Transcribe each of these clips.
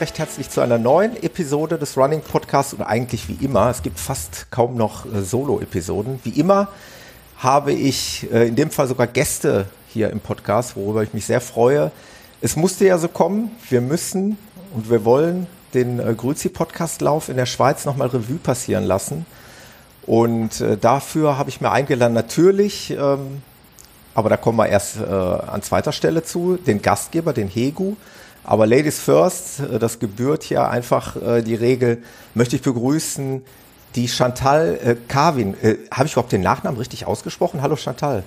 recht herzlich zu einer neuen Episode des Running Podcasts und eigentlich wie immer, es gibt fast kaum noch äh, Solo-Episoden. Wie immer habe ich äh, in dem Fall sogar Gäste hier im Podcast, worüber ich mich sehr freue. Es musste ja so kommen, wir müssen und wir wollen den äh, Grüzi-Podcast-Lauf in der Schweiz nochmal Revue passieren lassen. Und äh, dafür habe ich mir eingeladen, natürlich, ähm, aber da kommen wir erst äh, an zweiter Stelle zu, den Gastgeber, den Hegu. Aber Ladies First, äh, das gebührt ja einfach äh, die Regel, möchte ich begrüßen die Chantal äh, Carvin. Äh, habe ich überhaupt den Nachnamen richtig ausgesprochen? Hallo Chantal.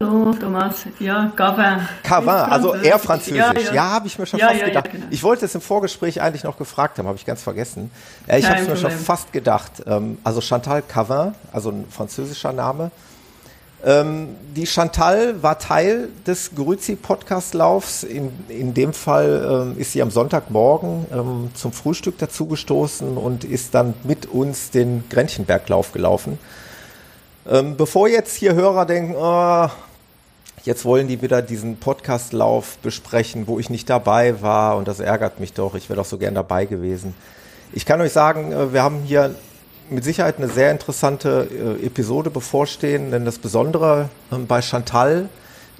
Hallo Thomas, ja, Cavin. Cavin, also eher französisch. Ja, ja. ja habe ich mir schon ja, fast gedacht. Genau. Ich wollte es im Vorgespräch eigentlich noch gefragt haben, habe ich ganz vergessen. Äh, ich habe es mir schon fast gedacht. Ähm, also Chantal Cavin, also ein französischer Name. Ähm, die Chantal war Teil des Grüzi-Podcast-Laufs. In, in dem Fall ähm, ist sie am Sonntagmorgen ähm, zum Frühstück dazugestoßen und ist dann mit uns den Grennchenberglauf gelaufen. Ähm, bevor jetzt hier Hörer denken, oh, jetzt wollen die wieder diesen Podcastlauf besprechen, wo ich nicht dabei war und das ärgert mich doch, ich wäre doch so gern dabei gewesen. Ich kann euch sagen, äh, wir haben hier mit Sicherheit eine sehr interessante äh, Episode bevorstehen, denn das Besondere ähm, bei Chantal,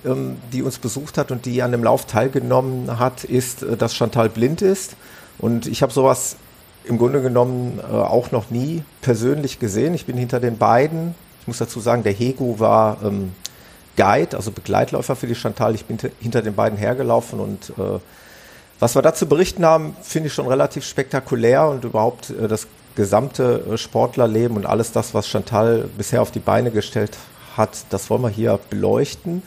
ähm, die uns besucht hat und die an dem Lauf teilgenommen hat, ist, äh, dass Chantal blind ist. Und ich habe sowas im Grunde genommen auch noch nie persönlich gesehen. Ich bin hinter den beiden ich muss dazu sagen, der Hego war ähm, Guide, also Begleitläufer für die Chantal. Ich bin hinter den beiden hergelaufen und äh, was wir dazu berichten haben, finde ich schon relativ spektakulär und überhaupt äh, das gesamte äh, Sportlerleben und alles das, was Chantal bisher auf die Beine gestellt hat, das wollen wir hier beleuchten.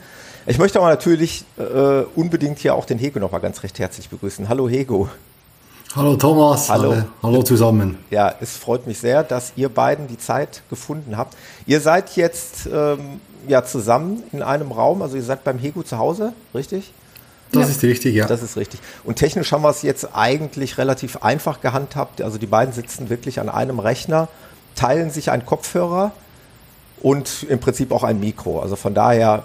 Ich möchte aber natürlich äh, unbedingt hier auch den Hego nochmal ganz recht herzlich begrüßen. Hallo Hego. Hallo Thomas, hallo. Hallo, hallo zusammen. Ja, es freut mich sehr, dass ihr beiden die Zeit gefunden habt. Ihr seid jetzt ähm, ja zusammen in einem Raum, also ihr seid beim Hegu zu Hause, richtig? Das ja. ist richtig, ja. Das ist richtig. Und technisch haben wir es jetzt eigentlich relativ einfach gehandhabt. Also die beiden sitzen wirklich an einem Rechner, teilen sich einen Kopfhörer und im Prinzip auch ein Mikro. Also von daher,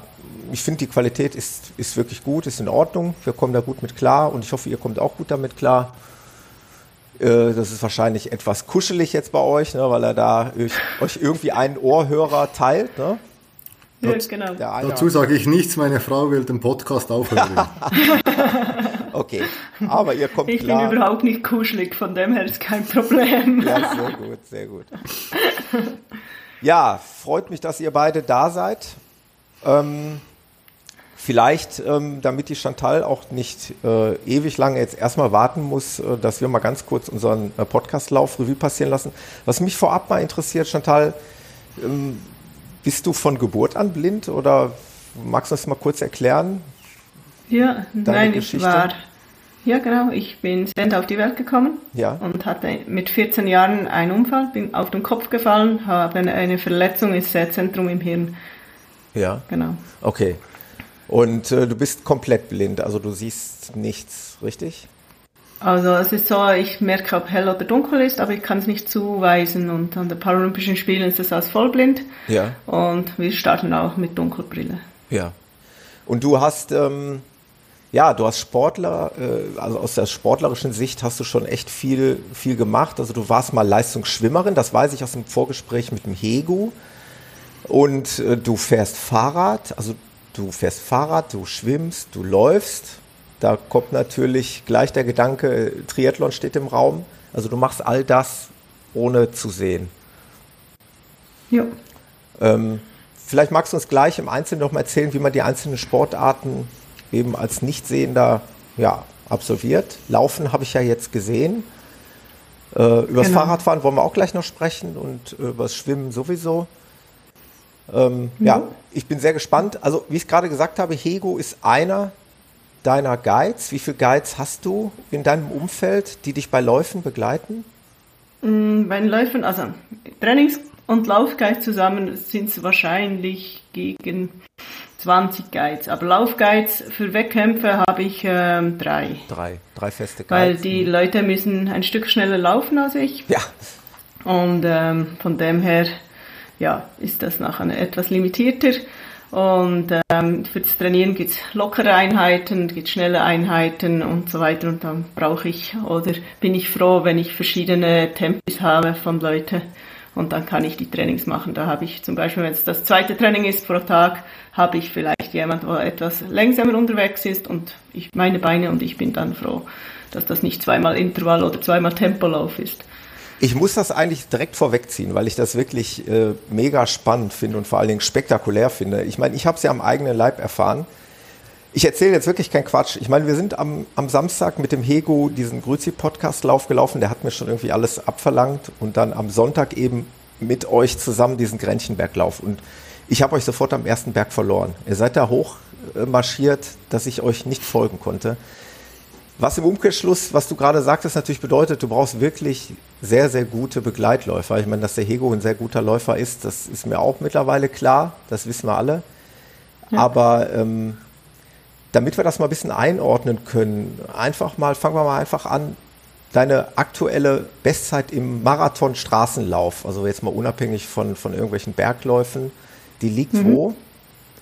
ich finde, die Qualität ist, ist wirklich gut, ist in Ordnung. Wir kommen da gut mit klar und ich hoffe, ihr kommt auch gut damit klar. Äh, das ist wahrscheinlich etwas kuschelig jetzt bei euch, ne, weil er da euch, euch irgendwie einen Ohrhörer teilt. Ne? Ja, genau. Dazu sage ich nichts, meine Frau will den Podcast aufhören. okay, aber ihr kommt ich klar. Ich bin überhaupt nicht kuschelig, von dem her ist kein Problem. ja, sehr gut, sehr gut. Ja, freut mich, dass ihr beide da seid. Ähm, Vielleicht, ähm, damit die Chantal auch nicht äh, ewig lange jetzt erstmal warten muss, äh, dass wir mal ganz kurz unseren äh, Podcastlauf Revue passieren lassen. Was mich vorab mal interessiert, Chantal, ähm, bist du von Geburt an blind oder magst du das mal kurz erklären? Ja, nein, Geschichte? ich war. Ja, genau. Ich bin sehend auf die Welt gekommen ja. und hatte mit 14 Jahren einen Unfall, bin auf den Kopf gefallen, habe eine Verletzung im Sehzentrum im Hirn. Ja. Genau. Okay. Und äh, du bist komplett blind, also du siehst nichts, richtig? Also es ist so, ich merke, ob hell oder dunkel ist, aber ich kann es nicht zuweisen. Und an den Paralympischen Spielen ist es als vollblind. Ja. Und wir starten auch mit Dunkelbrille. Ja. Und du hast, ähm, ja, du hast Sportler, äh, also aus der sportlerischen Sicht hast du schon echt viel, viel gemacht. Also du warst mal Leistungsschwimmerin, das weiß ich aus dem Vorgespräch mit dem Hegu. Und äh, du fährst Fahrrad, also du fährst Fahrrad, du schwimmst, du läufst. Da kommt natürlich gleich der Gedanke, Triathlon steht im Raum. Also du machst all das ohne zu sehen. Ja. Ähm, vielleicht magst du uns gleich im Einzelnen noch mal erzählen, wie man die einzelnen Sportarten eben als Nichtsehender ja, absolviert. Laufen habe ich ja jetzt gesehen. Äh, über das genau. Fahrradfahren wollen wir auch gleich noch sprechen und äh, über das Schwimmen sowieso. Ähm, mhm. Ja, ich bin sehr gespannt. Also, wie ich gerade gesagt habe, Hego ist einer deiner Guides. Wie viele Guides hast du in deinem Umfeld, die dich bei Läufen begleiten? Mm, bei den Läufen, also Trainings- und Laufguides zusammen sind es wahrscheinlich gegen 20 Guides. Aber Laufguides für Wettkämpfe habe ich ähm, drei. Drei, drei feste Guides. Weil die mhm. Leute müssen ein Stück schneller laufen als ich. Ja. Und ähm, von dem her ja, ist das nachher etwas limitierter. Und ähm, für das Trainieren gibt's lockere Einheiten, gibt's schnelle Einheiten und so weiter. Und dann brauche ich oder bin ich froh, wenn ich verschiedene Tempis habe von Leuten und dann kann ich die Trainings machen. Da habe ich zum Beispiel, wenn es das zweite Training ist pro Tag, habe ich vielleicht jemand, wo etwas langsamer unterwegs ist und ich meine Beine und ich bin dann froh, dass das nicht zweimal Intervall oder zweimal Tempolauf ist. Ich muss das eigentlich direkt vorwegziehen, weil ich das wirklich äh, mega spannend finde und vor allen Dingen spektakulär finde. Ich meine, ich habe es ja am eigenen Leib erfahren. Ich erzähle jetzt wirklich keinen Quatsch. Ich meine, wir sind am, am Samstag mit dem Hego diesen Grüzi-Podcast-Lauf gelaufen. Der hat mir schon irgendwie alles abverlangt. Und dann am Sonntag eben mit euch zusammen diesen Grennchenberglauf. Und ich habe euch sofort am ersten Berg verloren. Ihr seid da hoch äh, marschiert, dass ich euch nicht folgen konnte. Was im Umkehrschluss, was du gerade sagtest, natürlich bedeutet, du brauchst wirklich sehr, sehr gute Begleitläufer. Ich meine, dass der Hego ein sehr guter Läufer ist, das ist mir auch mittlerweile klar. Das wissen wir alle. Ja. Aber ähm, damit wir das mal ein bisschen einordnen können, einfach mal, fangen wir mal einfach an, deine aktuelle Bestzeit im Marathon-Straßenlauf, also jetzt mal unabhängig von, von irgendwelchen Bergläufen, die liegt mhm. wo?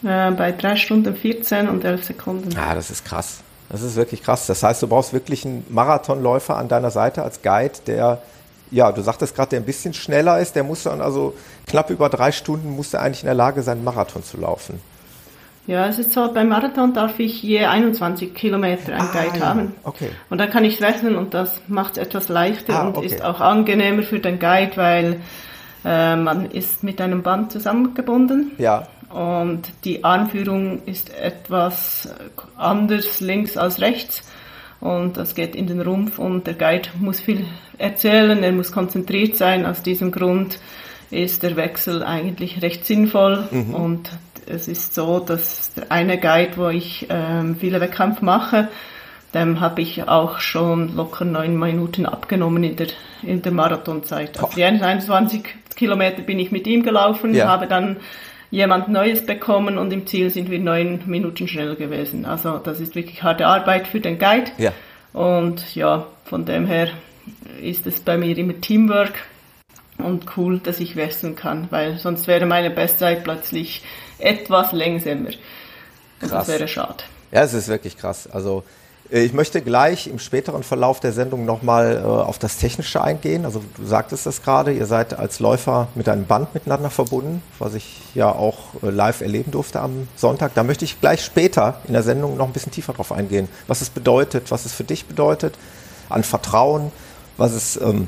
Äh, bei drei Stunden 14 und 11 Sekunden. Ah, das ist krass. Das ist wirklich krass. Das heißt, du brauchst wirklich einen Marathonläufer an deiner Seite als Guide, der, ja, du sagtest gerade, der ein bisschen schneller ist. Der muss dann also knapp über drei Stunden muss er eigentlich in der Lage sein, Marathon zu laufen. Ja, es ist so, beim Marathon darf ich je 21 Kilometer ein ah, Guide ja. haben. Okay. Und dann kann ich rechnen und das macht es etwas leichter ah, und okay. ist auch angenehmer für den Guide, weil äh, man ist mit einem Band zusammengebunden. Ja. Und die Anführung ist etwas anders links als rechts. Und das geht in den Rumpf und der Guide muss viel erzählen, er muss konzentriert sein. Aus diesem Grund ist der Wechsel eigentlich recht sinnvoll. Mhm. Und es ist so, dass der eine Guide, wo ich ähm, viele Wettkämpfe mache, dem habe ich auch schon locker neun Minuten abgenommen in der, in der Marathonzeit. Also die 21 Kilometer bin ich mit ihm gelaufen, ja. habe dann jemand Neues bekommen und im Ziel sind wir neun Minuten schnell gewesen. Also das ist wirklich harte Arbeit für den Guide. Ja. Und ja, von dem her ist es bei mir immer Teamwork und cool, dass ich wechseln kann, weil sonst wäre meine Bestzeit plötzlich etwas langsamer. Krass. Das wäre schade. Ja, es ist wirklich krass. Also ich möchte gleich im späteren Verlauf der Sendung nochmal äh, auf das Technische eingehen. Also du sagtest das gerade, ihr seid als Läufer mit einem Band miteinander verbunden, was ich ja auch äh, live erleben durfte am Sonntag. Da möchte ich gleich später in der Sendung noch ein bisschen tiefer drauf eingehen, was es bedeutet, was es für dich bedeutet, an Vertrauen, was es ähm,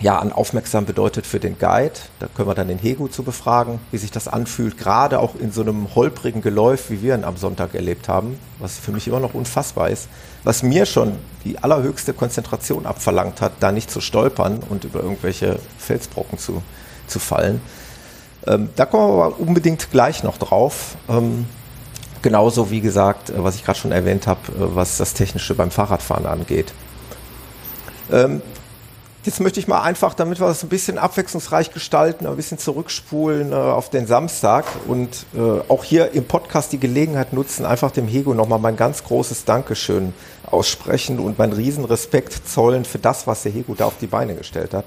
ja, an aufmerksam bedeutet für den Guide. Da können wir dann den Hegu zu befragen, wie sich das anfühlt, gerade auch in so einem holprigen Geläuf, wie wir ihn am Sonntag erlebt haben, was für mich immer noch unfassbar ist, was mir schon die allerhöchste Konzentration abverlangt hat, da nicht zu stolpern und über irgendwelche Felsbrocken zu, zu fallen. Ähm, da kommen wir aber unbedingt gleich noch drauf. Ähm, genauso wie gesagt, äh, was ich gerade schon erwähnt habe, äh, was das Technische beim Fahrradfahren angeht. Ähm, Jetzt möchte ich mal einfach, damit wir das ein bisschen abwechslungsreich gestalten, ein bisschen zurückspulen äh, auf den Samstag und äh, auch hier im Podcast die Gelegenheit nutzen, einfach dem Hego nochmal mein ganz großes Dankeschön aussprechen und meinen Riesenrespekt zollen für das, was der Hego da auf die Beine gestellt hat.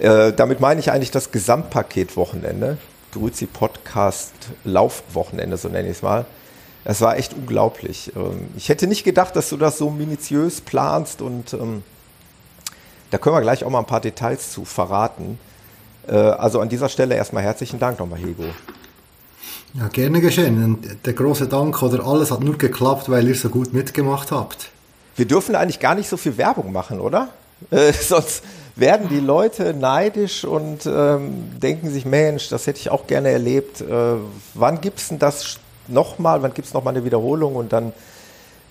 Äh, damit meine ich eigentlich das Gesamtpaket Wochenende. Grüzi Podcast Laufwochenende, so nenne ich es mal. Es war echt unglaublich. Ähm, ich hätte nicht gedacht, dass du das so minutiös planst und ähm, da können wir gleich auch mal ein paar Details zu verraten. Äh, also an dieser Stelle erstmal herzlichen Dank nochmal, Hego. Ja, gerne geschehen. Der große Dank oder alles hat nur geklappt, weil ihr so gut mitgemacht habt. Wir dürfen eigentlich gar nicht so viel Werbung machen, oder? Äh, sonst werden die Leute neidisch und ähm, denken sich, Mensch, das hätte ich auch gerne erlebt. Äh, wann gibt es denn das nochmal? Wann gibt es nochmal eine Wiederholung und dann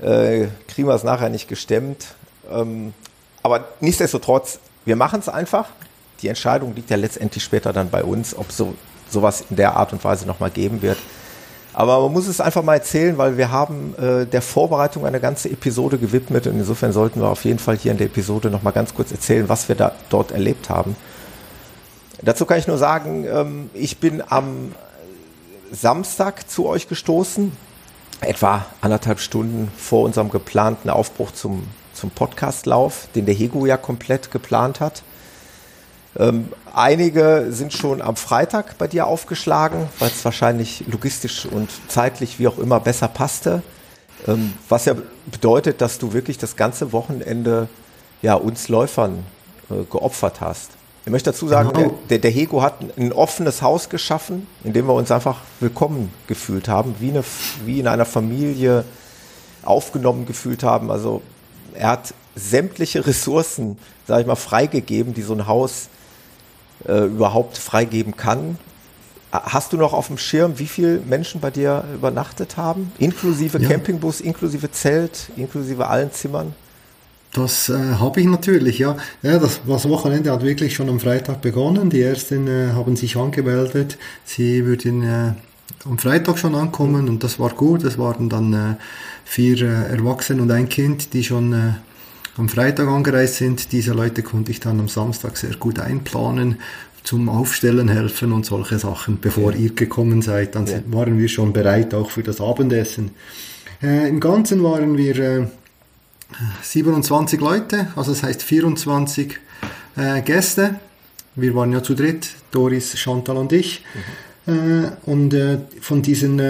äh, kriegen wir es nachher nicht gestemmt? Ähm, aber nichtsdestotrotz, wir machen es einfach. Die Entscheidung liegt ja letztendlich später dann bei uns, ob so sowas in der Art und Weise nochmal geben wird. Aber man muss es einfach mal erzählen, weil wir haben äh, der Vorbereitung eine ganze Episode gewidmet und insofern sollten wir auf jeden Fall hier in der Episode nochmal ganz kurz erzählen, was wir da dort erlebt haben. Dazu kann ich nur sagen, ähm, ich bin am Samstag zu euch gestoßen, etwa anderthalb Stunden vor unserem geplanten Aufbruch zum zum Podcastlauf, den der Hego ja komplett geplant hat. Ähm, einige sind schon am Freitag bei dir aufgeschlagen, weil es wahrscheinlich logistisch und zeitlich wie auch immer besser passte. Ähm, was ja bedeutet, dass du wirklich das ganze Wochenende ja, uns Läufern äh, geopfert hast. Ich möchte dazu sagen, genau. der, der, Hego hat ein offenes Haus geschaffen, in dem wir uns einfach willkommen gefühlt haben, wie, eine, wie in einer Familie aufgenommen gefühlt haben. Also er hat sämtliche Ressourcen, sage ich mal, freigegeben, die so ein Haus äh, überhaupt freigeben kann. Hast du noch auf dem Schirm, wie viele Menschen bei dir übernachtet haben? Inklusive ja. Campingbus, inklusive Zelt, inklusive allen Zimmern? Das äh, habe ich natürlich, ja. ja das, das, Wochenende hat wirklich schon am Freitag begonnen. Die ersten äh, haben sich angemeldet. Sie würden äh, am Freitag schon ankommen und das war gut. Es waren dann äh, vier äh, Erwachsene und ein Kind, die schon äh, am Freitag angereist sind. Diese Leute konnte ich dann am Samstag sehr gut einplanen, zum Aufstellen helfen und solche Sachen. Bevor ja. ihr gekommen seid, dann ja. waren wir schon bereit auch für das Abendessen. Äh, Im Ganzen waren wir äh, 27 Leute, also das heißt 24 äh, Gäste. Wir waren ja zu dritt, Doris, Chantal und ich. Mhm. Äh, und von diesen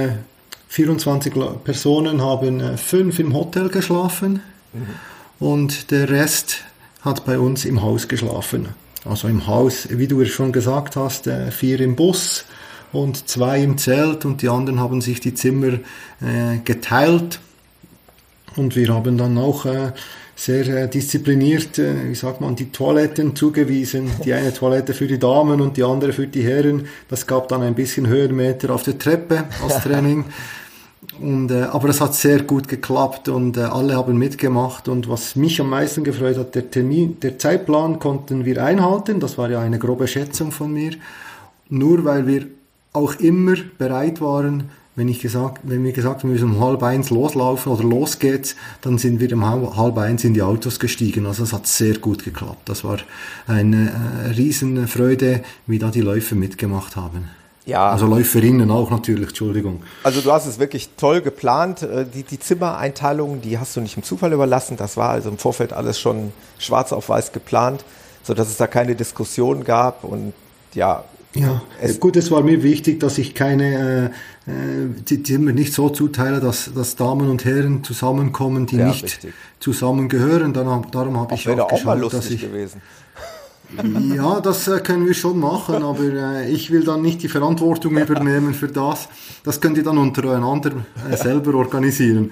24 äh, Personen haben fünf im Hotel geschlafen. Mhm und der Rest hat bei uns im Haus geschlafen. Also im Haus, wie du schon gesagt hast, äh, vier im Bus und zwei im Zelt und die anderen haben sich die Zimmer äh, geteilt und wir haben dann auch äh, sehr äh, diszipliniert, äh, wie sagt man, die Toiletten zugewiesen. Die eine Toilette für die Damen und die andere für die Herren. Das gab dann ein bisschen Höhenmeter auf der Treppe als Training. Und, äh, aber es hat sehr gut geklappt und äh, alle haben mitgemacht. Und was mich am meisten gefreut hat, der Termin, der Zeitplan konnten wir einhalten. Das war ja eine grobe Schätzung von mir. Nur weil wir auch immer bereit waren, wenn, ich gesagt, wenn wir gesagt haben, wir müssen um halb eins loslaufen oder los geht's, dann sind wir um halb eins in die Autos gestiegen. Also es hat sehr gut geklappt. Das war eine äh, Riesenfreude, wie da die Läufer mitgemacht haben. Ja. Also Läuferinnen auch natürlich, Entschuldigung. Also du hast es wirklich toll geplant. Äh, die, die Zimmereinteilungen, die hast du nicht im Zufall überlassen. Das war also im Vorfeld alles schon schwarz auf weiß geplant, sodass es da keine Diskussion gab. Und ja. Ja, es gut, es war mir wichtig, dass ich keine äh, äh die Zimmer nicht so zuteile, dass, dass Damen und Herren zusammenkommen, die ja, nicht richtig. zusammengehören. Dann, darum habe ich auch, auch geschaut, mal lustig dass ich, gewesen. Ja, das äh, können wir schon machen, aber äh, ich will dann nicht die Verantwortung übernehmen für das. Das könnt ihr dann untereinander äh, selber organisieren.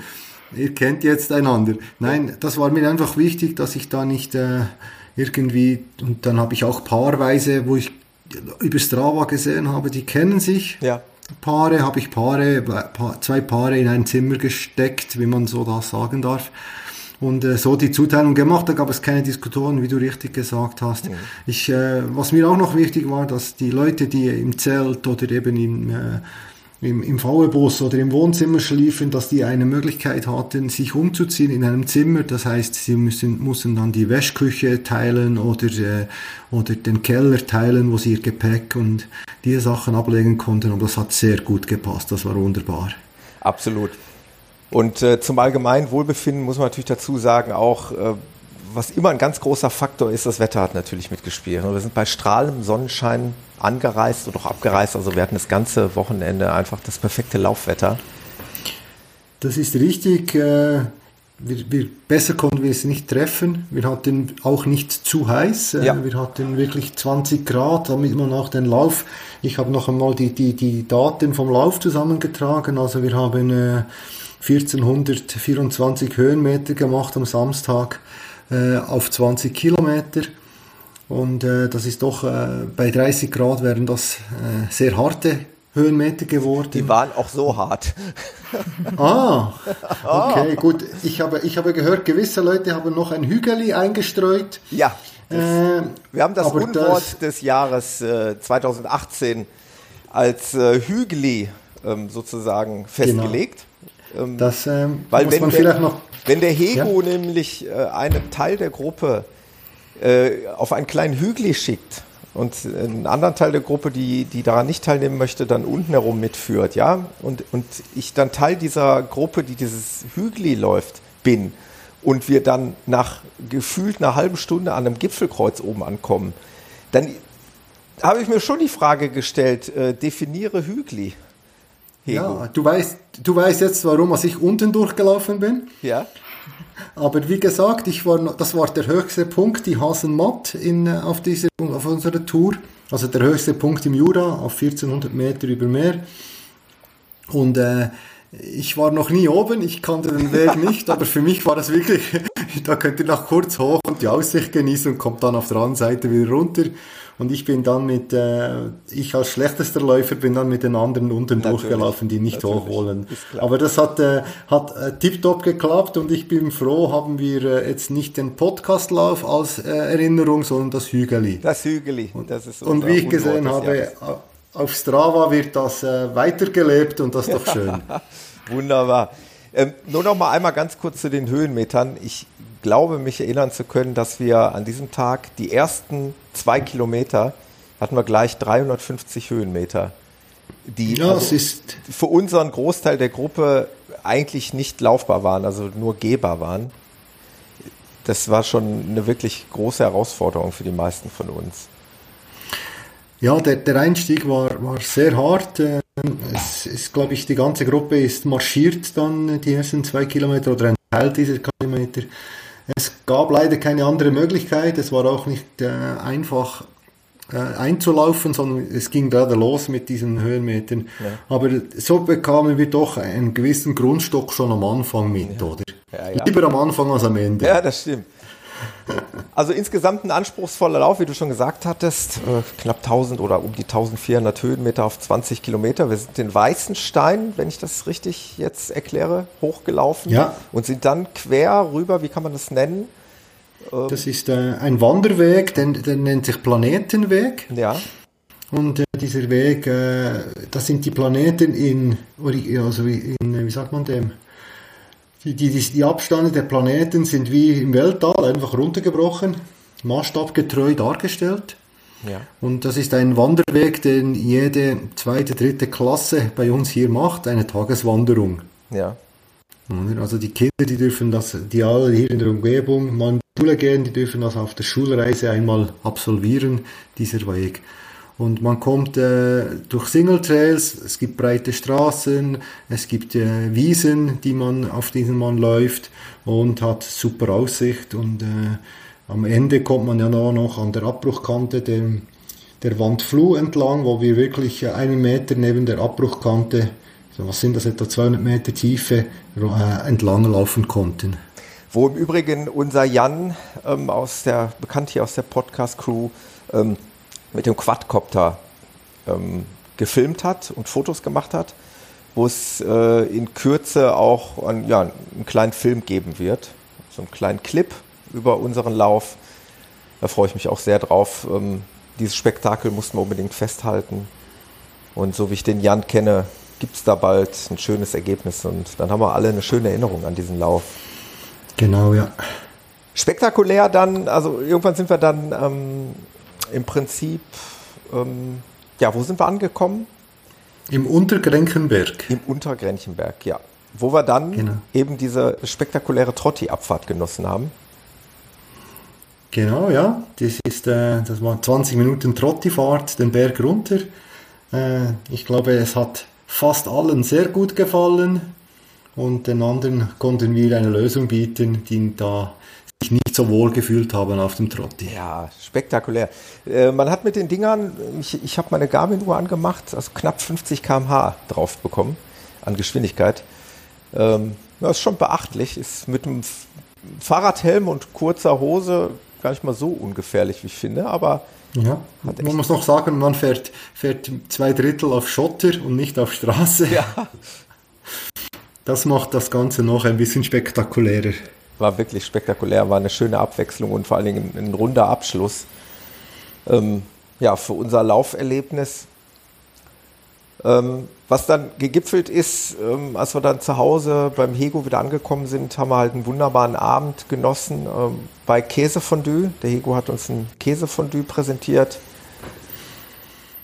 Ihr kennt jetzt einander. Nein, das war mir einfach wichtig, dass ich da nicht irgendwie, und dann habe ich auch paarweise, wo ich über Strava gesehen habe, die kennen sich. Ja. Paare, habe ich Paare, zwei Paare in ein Zimmer gesteckt, wie man so das sagen darf und äh, so die Zuteilung gemacht. Da gab es keine Diskussion, wie du richtig gesagt hast. Mhm. Ich, äh, was mir auch noch wichtig war, dass die Leute, die im Zelt oder eben im, äh, im, im VW-Bus oder im Wohnzimmer schliefen, dass die eine Möglichkeit hatten, sich umzuziehen in einem Zimmer. Das heißt, sie müssen, mussten dann die Wäschküche teilen oder, äh, oder den Keller teilen, wo sie ihr Gepäck und diese Sachen ablegen konnten. Und das hat sehr gut gepasst. Das war wunderbar. Absolut. Und äh, zum allgemeinen Wohlbefinden muss man natürlich dazu sagen, auch äh, was immer ein ganz großer Faktor ist, das Wetter hat natürlich mitgespielt. Wir sind bei strahlendem Sonnenschein angereist und auch abgereist. Also wir hatten das ganze Wochenende einfach das perfekte Laufwetter. Das ist richtig. Äh, wir, wir, besser konnten wir es nicht treffen. Wir hatten auch nicht zu heiß. Äh, ja. Wir hatten wirklich 20 Grad, damit man auch den Lauf. Ich habe noch einmal die, die, die Daten vom Lauf zusammengetragen. Also wir haben äh, 1424 Höhenmeter gemacht am Samstag äh, auf 20 Kilometer. Und äh, das ist doch, äh, bei 30 Grad wären das äh, sehr harte Höhenmeter geworden. Die waren auch so hart. ah, okay, ah. gut. Ich habe, ich habe gehört, gewisse Leute haben noch ein Hügeli eingestreut. Ja. Das, äh, wir haben das Unwort das, des Jahres äh, 2018 als äh, Hügeli ähm, sozusagen festgelegt. Ähm, das ähm, weil muss wenn man der, vielleicht noch. Wenn der Hego ja? nämlich äh, einen Teil der Gruppe äh, auf einen kleinen Hügel schickt und einen anderen Teil der Gruppe, die, die daran nicht teilnehmen möchte, dann unten herum mitführt, ja, und, und ich dann Teil dieser Gruppe, die dieses Hügel läuft, bin und wir dann nach gefühlt einer halben Stunde an einem Gipfelkreuz oben ankommen, Dann habe ich mir schon die Frage gestellt, äh, definiere Hügli. Ja, du weißt, du weißt jetzt, warum ich unten durchgelaufen bin. Ja. Aber wie gesagt, ich war, das war der höchste Punkt, die Hasenmatt in, äh, auf, dieser, auf unserer Tour. Also der höchste Punkt im Jura, auf 1400 Meter über Meer. Und äh, ich war noch nie oben, ich kannte den Weg nicht, aber für mich war das wirklich, da könnt ihr noch kurz hoch und die Aussicht genießen und kommt dann auf der anderen Seite wieder runter. Und ich bin dann mit, äh, ich als schlechtester Läufer bin dann mit den anderen unten natürlich, durchgelaufen, die nicht hoch wollen. Aber das hat, äh, hat äh, tiptop geklappt und ich bin froh, haben wir äh, jetzt nicht den Podcastlauf als äh, Erinnerung, sondern das Hügeli. Das Hügeli, das ist Und wie ich gesehen habe, auf Strava wird das äh, weitergelebt und das ist doch schön. Wunderbar. Ähm, nur noch mal einmal ganz kurz zu den Höhenmetern. Ich glaube, mich erinnern zu können, dass wir an diesem Tag die ersten zwei Kilometer hatten wir gleich 350 Höhenmeter, die ja, also für unseren Großteil der Gruppe eigentlich nicht laufbar waren, also nur gehbar waren. Das war schon eine wirklich große Herausforderung für die meisten von uns. Ja, der, der Einstieg war, war sehr hart. Ähm, es ist, glaube ich, die ganze Gruppe ist marschiert dann die ersten zwei Kilometer oder ein Teil dieser Kilometer. Es gab leider keine andere Möglichkeit. Es war auch nicht äh, einfach äh, einzulaufen, sondern es ging gerade los mit diesen Höhenmetern. Ja. Aber so bekamen wir doch einen gewissen Grundstock schon am Anfang mit, ja. oder? Ja, Lieber am Anfang als am Ende. Ja, das stimmt. Also insgesamt ein anspruchsvoller Lauf, wie du schon gesagt hattest, äh, knapp 1000 oder um die 1400 Höhenmeter auf 20 Kilometer. Wir sind den Weißenstein, wenn ich das richtig jetzt erkläre, hochgelaufen ja. und sind dann quer rüber, wie kann man das nennen? Ähm, das ist äh, ein Wanderweg, der, der, nennt sich Planetenweg. Ja. Und äh, dieser Weg, äh, das sind die Planeten in, also in, wie sagt man dem? Die, die, die Abstände der Planeten sind wie im Weltall einfach runtergebrochen, maßstabgetreu dargestellt. Ja. Und das ist ein Wanderweg, den jede zweite, dritte Klasse bei uns hier macht, eine Tageswanderung. Ja. Also die Kinder, die dürfen das, die alle hier in der Umgebung mal in die Schule gehen, die dürfen das auf der Schulreise einmal absolvieren, dieser Weg. Und man kommt äh, durch Single Trails, es gibt breite Straßen, es gibt äh, Wiesen, die man auf diesen man läuft und hat super Aussicht. Und äh, am Ende kommt man ja noch an der Abbruchkante dem, der Wand Fluh entlang, wo wir wirklich einen Meter neben der Abbruchkante, so was sind das etwa 200 Meter Tiefe, äh, entlang laufen konnten. Wo im Übrigen unser Jan ähm, aus der bekannt hier aus der Podcast Crew ähm, mit dem Quadcopter ähm, gefilmt hat und Fotos gemacht hat, wo es äh, in Kürze auch ein, ja, einen kleinen Film geben wird, so einen kleinen Clip über unseren Lauf. Da freue ich mich auch sehr drauf. Ähm, dieses Spektakel mussten wir unbedingt festhalten. Und so wie ich den Jan kenne, gibt es da bald ein schönes Ergebnis und dann haben wir alle eine schöne Erinnerung an diesen Lauf. Genau, ja. Spektakulär dann, also irgendwann sind wir dann ähm, im Prinzip, ähm, ja, wo sind wir angekommen? Im Untergrenchenberg. Im Untergrenchenberg, ja. Wo wir dann genau. eben diese spektakuläre Trotti-Abfahrt genossen haben. Genau, ja. Das, ist, äh, das war 20 Minuten Trottifahrt den Berg runter. Äh, ich glaube, es hat fast allen sehr gut gefallen und den anderen konnten wir eine Lösung bieten, die da so wohl gefühlt haben auf dem Trotti. Ja, spektakulär. Äh, man hat mit den Dingern, ich, ich habe meine Garmin-Uhr angemacht, also knapp 50 km/h drauf bekommen an Geschwindigkeit. Ähm, das ist schon beachtlich. Ist mit einem Fahrradhelm und kurzer Hose gar nicht mal so ungefährlich, wie ich finde, aber. Ja, man muss noch sagen, man fährt, fährt zwei Drittel auf Schotter und nicht auf Straße. Ja. Das macht das Ganze noch ein bisschen spektakulärer war wirklich spektakulär, war eine schöne Abwechslung und vor allen Dingen ein, ein runder Abschluss. Ähm, ja, für unser Lauferlebnis. Ähm, was dann gegipfelt ist, ähm, als wir dann zu Hause beim Hego wieder angekommen sind, haben wir halt einen wunderbaren Abend genossen ähm, bei Käsefondue. Der Hego hat uns ein Käsefondue präsentiert,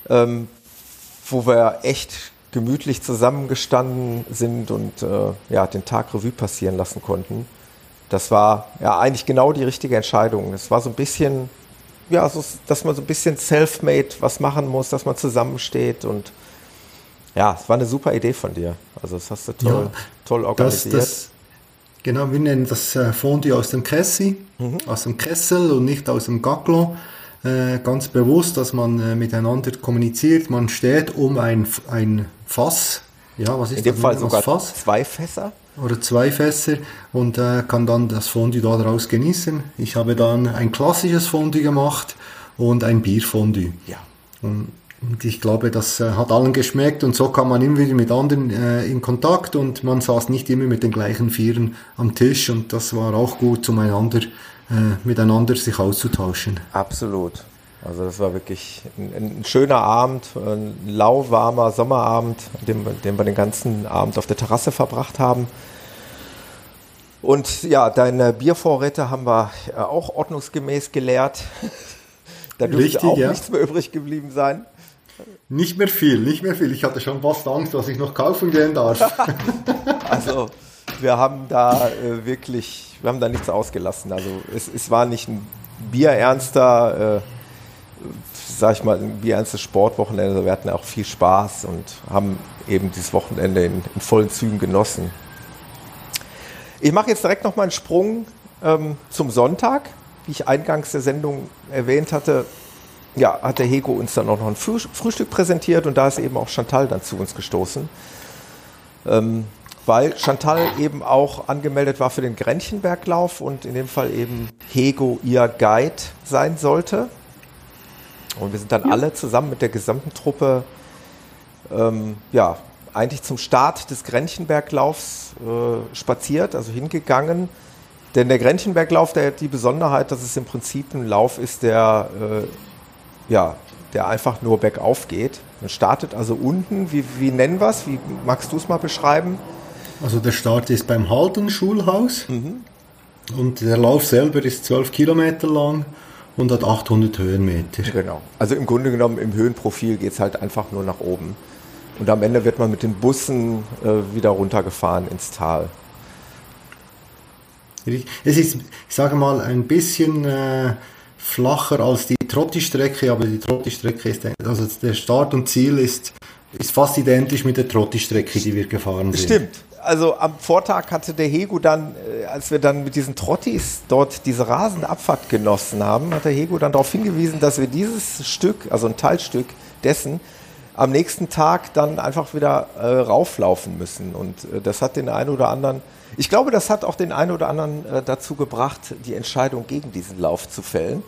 ähm, wo wir echt gemütlich zusammengestanden sind und äh, ja, den Tag Revue passieren lassen konnten das war ja eigentlich genau die richtige Entscheidung. Es war so ein bisschen ja, so, dass man so ein bisschen self-made was machen muss, dass man zusammensteht und ja, es war eine super Idee von dir. Also das hast du toll, ja, toll organisiert. Das, das, genau, wir nennen das äh, Fondue aus dem Kessel, mhm. aus dem Kessel und nicht aus dem Gaglo. Äh, ganz bewusst, dass man äh, miteinander kommuniziert. Man steht um ein, ein Fass. Ja, was ist In dem Fall sogar Fass? zwei Fässer. Oder zwei Fässer und äh, kann dann das Fondue daraus genießen. Ich habe dann ein klassisches Fondue gemacht und ein Bierfondue. Ja. Und ich glaube, das äh, hat allen geschmeckt und so kam man immer wieder mit anderen äh, in Kontakt und man saß nicht immer mit den gleichen Vieren am Tisch und das war auch gut, zueinander, äh, miteinander sich auszutauschen. Absolut. Also das war wirklich ein, ein schöner Abend, ein lauwarmer Sommerabend, den, den wir den ganzen Abend auf der Terrasse verbracht haben. Und ja, deine Biervorräte haben wir auch ordnungsgemäß geleert. da dürfte auch ja. nichts mehr übrig geblieben sein. Nicht mehr viel, nicht mehr viel. Ich hatte schon fast Angst, was ich noch kaufen gehen darf. also wir haben da äh, wirklich, wir haben da nichts ausgelassen. Also es, es war nicht ein bierernster, äh, sag ich mal, ein bierernstes Sportwochenende. Wir hatten auch viel Spaß und haben eben dieses Wochenende in, in vollen Zügen genossen. Ich mache jetzt direkt noch mal einen Sprung ähm, zum Sonntag. Wie ich eingangs der Sendung erwähnt hatte, ja, hat der Hego uns dann auch noch ein Frühstück präsentiert und da ist eben auch Chantal dann zu uns gestoßen. Ähm, weil Chantal eben auch angemeldet war für den Grennchenberglauf und in dem Fall eben Hego ihr Guide sein sollte. Und wir sind dann ja. alle zusammen mit der gesamten Truppe ähm, ja, eigentlich zum Start des Grennchenberglaufs äh, spaziert, also hingegangen. Denn der Grennchenberglauf, der hat die Besonderheit, dass es im Prinzip ein Lauf ist, der äh, ja, der einfach nur bergauf geht. Man startet also unten. Wie, wie nennen wir es? Wie magst du es mal beschreiben? Also der Start ist beim Halden-Schulhaus mhm. und der Lauf selber ist 12 Kilometer lang und hat 800 Höhenmeter. Genau. Also im Grunde genommen im Höhenprofil geht es halt einfach nur nach oben. Und am Ende wird man mit den Bussen äh, wieder runtergefahren ins Tal. Es ist, ich sage mal, ein bisschen äh, flacher als die Trotti-Strecke, aber die Trotti-Strecke ist, also der Start und Ziel ist, ist fast identisch mit der Trotti-Strecke, die wir gefahren sind. Stimmt. Also am Vortag hatte der Hego dann, äh, als wir dann mit diesen Trottis dort diese rasende Abfahrt genossen haben, hat der Hego dann darauf hingewiesen, dass wir dieses Stück, also ein Teilstück dessen, am nächsten Tag dann einfach wieder äh, rauflaufen müssen. Und äh, das hat den einen oder anderen, ich glaube, das hat auch den einen oder anderen äh, dazu gebracht, die Entscheidung gegen diesen Lauf zu fällen.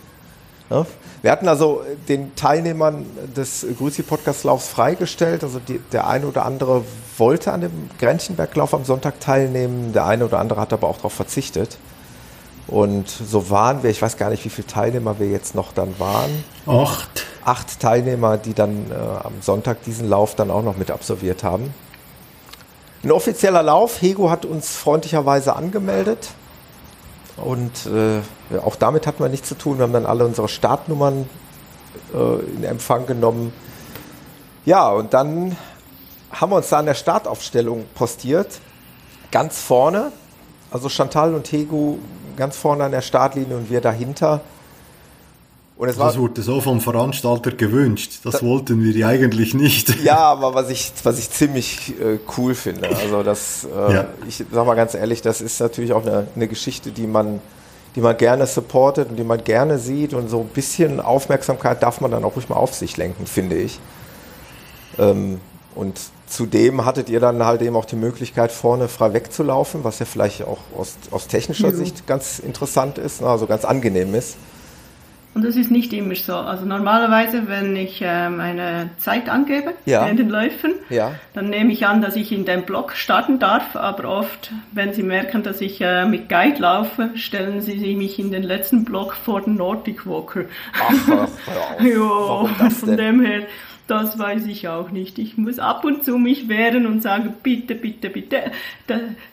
Ja? Wir hatten also den Teilnehmern des Grüßi-Podcast-Laufs freigestellt. Also die, der eine oder andere wollte an dem Grenzenberglauf am Sonntag teilnehmen, der eine oder andere hat aber auch darauf verzichtet. Und so waren wir, ich weiß gar nicht, wie viele Teilnehmer wir jetzt noch dann waren. Acht. Acht Teilnehmer, die dann äh, am Sonntag diesen Lauf dann auch noch mit absolviert haben. Ein offizieller Lauf, Hego hat uns freundlicherweise angemeldet. Und äh, auch damit hatten wir nichts zu tun. Wir haben dann alle unsere Startnummern äh, in Empfang genommen. Ja, und dann haben wir uns da an der Startaufstellung postiert. Ganz vorne, also Chantal und Hegu ganz vorne an der Startlinie und wir dahinter. Und es das wurde so vom Veranstalter gewünscht. Das da, wollten wir ja eigentlich nicht. Ja, aber was ich, was ich ziemlich äh, cool finde. Also das, äh, ja. ich sag mal ganz ehrlich, das ist natürlich auch eine, eine Geschichte, die man, die man gerne supportet und die man gerne sieht. Und so ein bisschen Aufmerksamkeit darf man dann auch ruhig mal auf sich lenken, finde ich. Ähm, und zudem hattet ihr dann halt eben auch die Möglichkeit, vorne frei wegzulaufen, was ja vielleicht auch aus, aus technischer ja. Sicht ganz interessant ist, also ganz angenehm ist. Und das ist nicht immer so. Also normalerweise, wenn ich äh, meine Zeit angebe ja. in den Läufen, ja. dann nehme ich an, dass ich in dem Block starten darf. Aber oft, wenn Sie merken, dass ich äh, mit Guide laufe, stellen Sie mich in den letzten Block vor den Nordic Walker. Ach, ach jo, von dem her, das weiß ich auch nicht. Ich muss ab und zu mich wehren und sagen, bitte, bitte, bitte,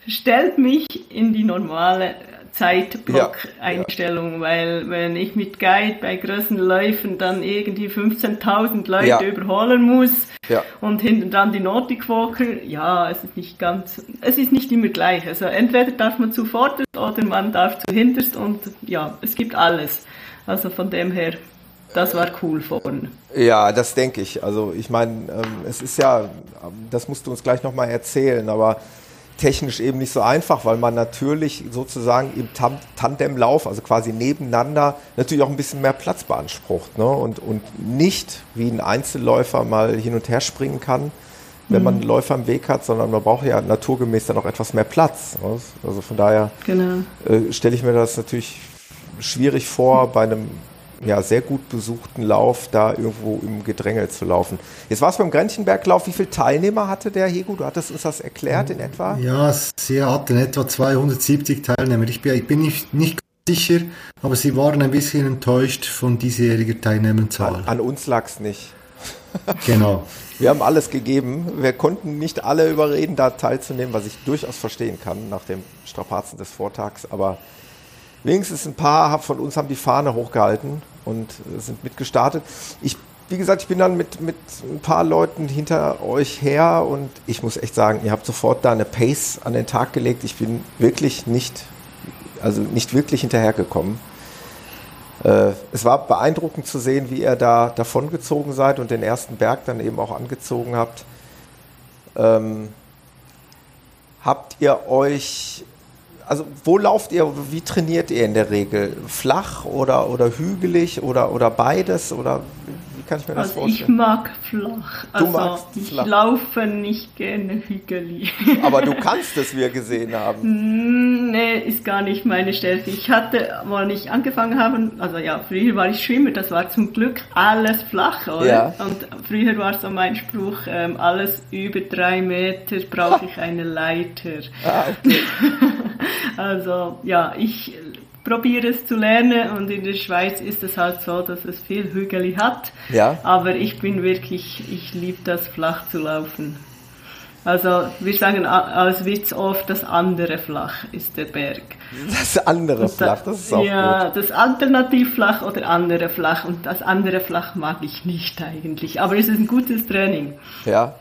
stellt mich in die normale Zeitblock-Einstellung, ja, weil wenn ich mit Guide bei großen Läufen dann irgendwie 15.000 Leute ja. überholen muss und hinten dann die Nordic Walker, ja, es ist nicht ganz, es ist nicht immer gleich. Also entweder darf man zuvorderst oder man darf zu hinterst und ja, es gibt alles. Also von dem her, das war cool vorne. Ja, das denke ich. Also ich meine, ähm, es ist ja, das musst du uns gleich nochmal erzählen, aber technisch eben nicht so einfach, weil man natürlich sozusagen im Tandemlauf, also quasi nebeneinander, natürlich auch ein bisschen mehr Platz beansprucht ne? und, und nicht wie ein Einzelläufer mal hin und her springen kann, wenn mhm. man einen Läufer im Weg hat, sondern man braucht ja naturgemäß dann auch etwas mehr Platz. Ne? Also von daher genau. äh, stelle ich mir das natürlich schwierig vor, bei einem ja, sehr gut besuchten Lauf da irgendwo im Gedränge zu laufen. Jetzt war es beim Grennchenberglauf. Wie viele Teilnehmer hatte der Hego? Du hattest uns das erklärt in etwa? Ja, sie hatten etwa 270 Teilnehmer. Ich bin, ich bin nicht, nicht sicher, aber sie waren ein bisschen enttäuscht von diesjähriger Teilnehmerzahl. An, an uns lag es nicht. genau. Wir haben alles gegeben. Wir konnten nicht alle überreden, da teilzunehmen, was ich durchaus verstehen kann nach dem Strapazen des Vortags. Aber wenigstens ein paar von uns haben die Fahne hochgehalten und sind mitgestartet. Ich, wie gesagt, ich bin dann mit, mit ein paar Leuten hinter euch her und ich muss echt sagen, ihr habt sofort da eine Pace an den Tag gelegt. Ich bin wirklich nicht, also nicht wirklich hinterhergekommen. Äh, es war beeindruckend zu sehen, wie ihr da davongezogen seid und den ersten Berg dann eben auch angezogen habt. Ähm, habt ihr euch also wo lauft ihr, wie trainiert ihr in der Regel? Flach oder, oder hügelig oder, oder beides? Oder wie kann ich mir das also vorstellen? Ich mag flach. Du also magst ich flach. laufe nicht gerne hügelig. Aber du kannst es, wie wir gesehen haben. Hm, nee, ist gar nicht meine Stärke. Ich hatte, als ich angefangen habe, also ja, früher war ich Schwimmer, das war zum Glück alles flach, oder? Ja. Und früher war so mein Spruch, ähm, alles über drei Meter brauche ich eine Leiter. Ah, okay. also ja, ich probiere es zu lernen und in der Schweiz ist es halt so, dass es viel Hügel hat. Ja. Aber ich bin wirklich, ich liebe das flach zu laufen. Also wir sagen als Witz oft, das andere Flach ist der Berg. Das andere Flach, das ist auch Ja, gut. das Alternativflach oder andere Flach und das andere Flach mag ich nicht eigentlich, aber es ist ein gutes Training. Ja.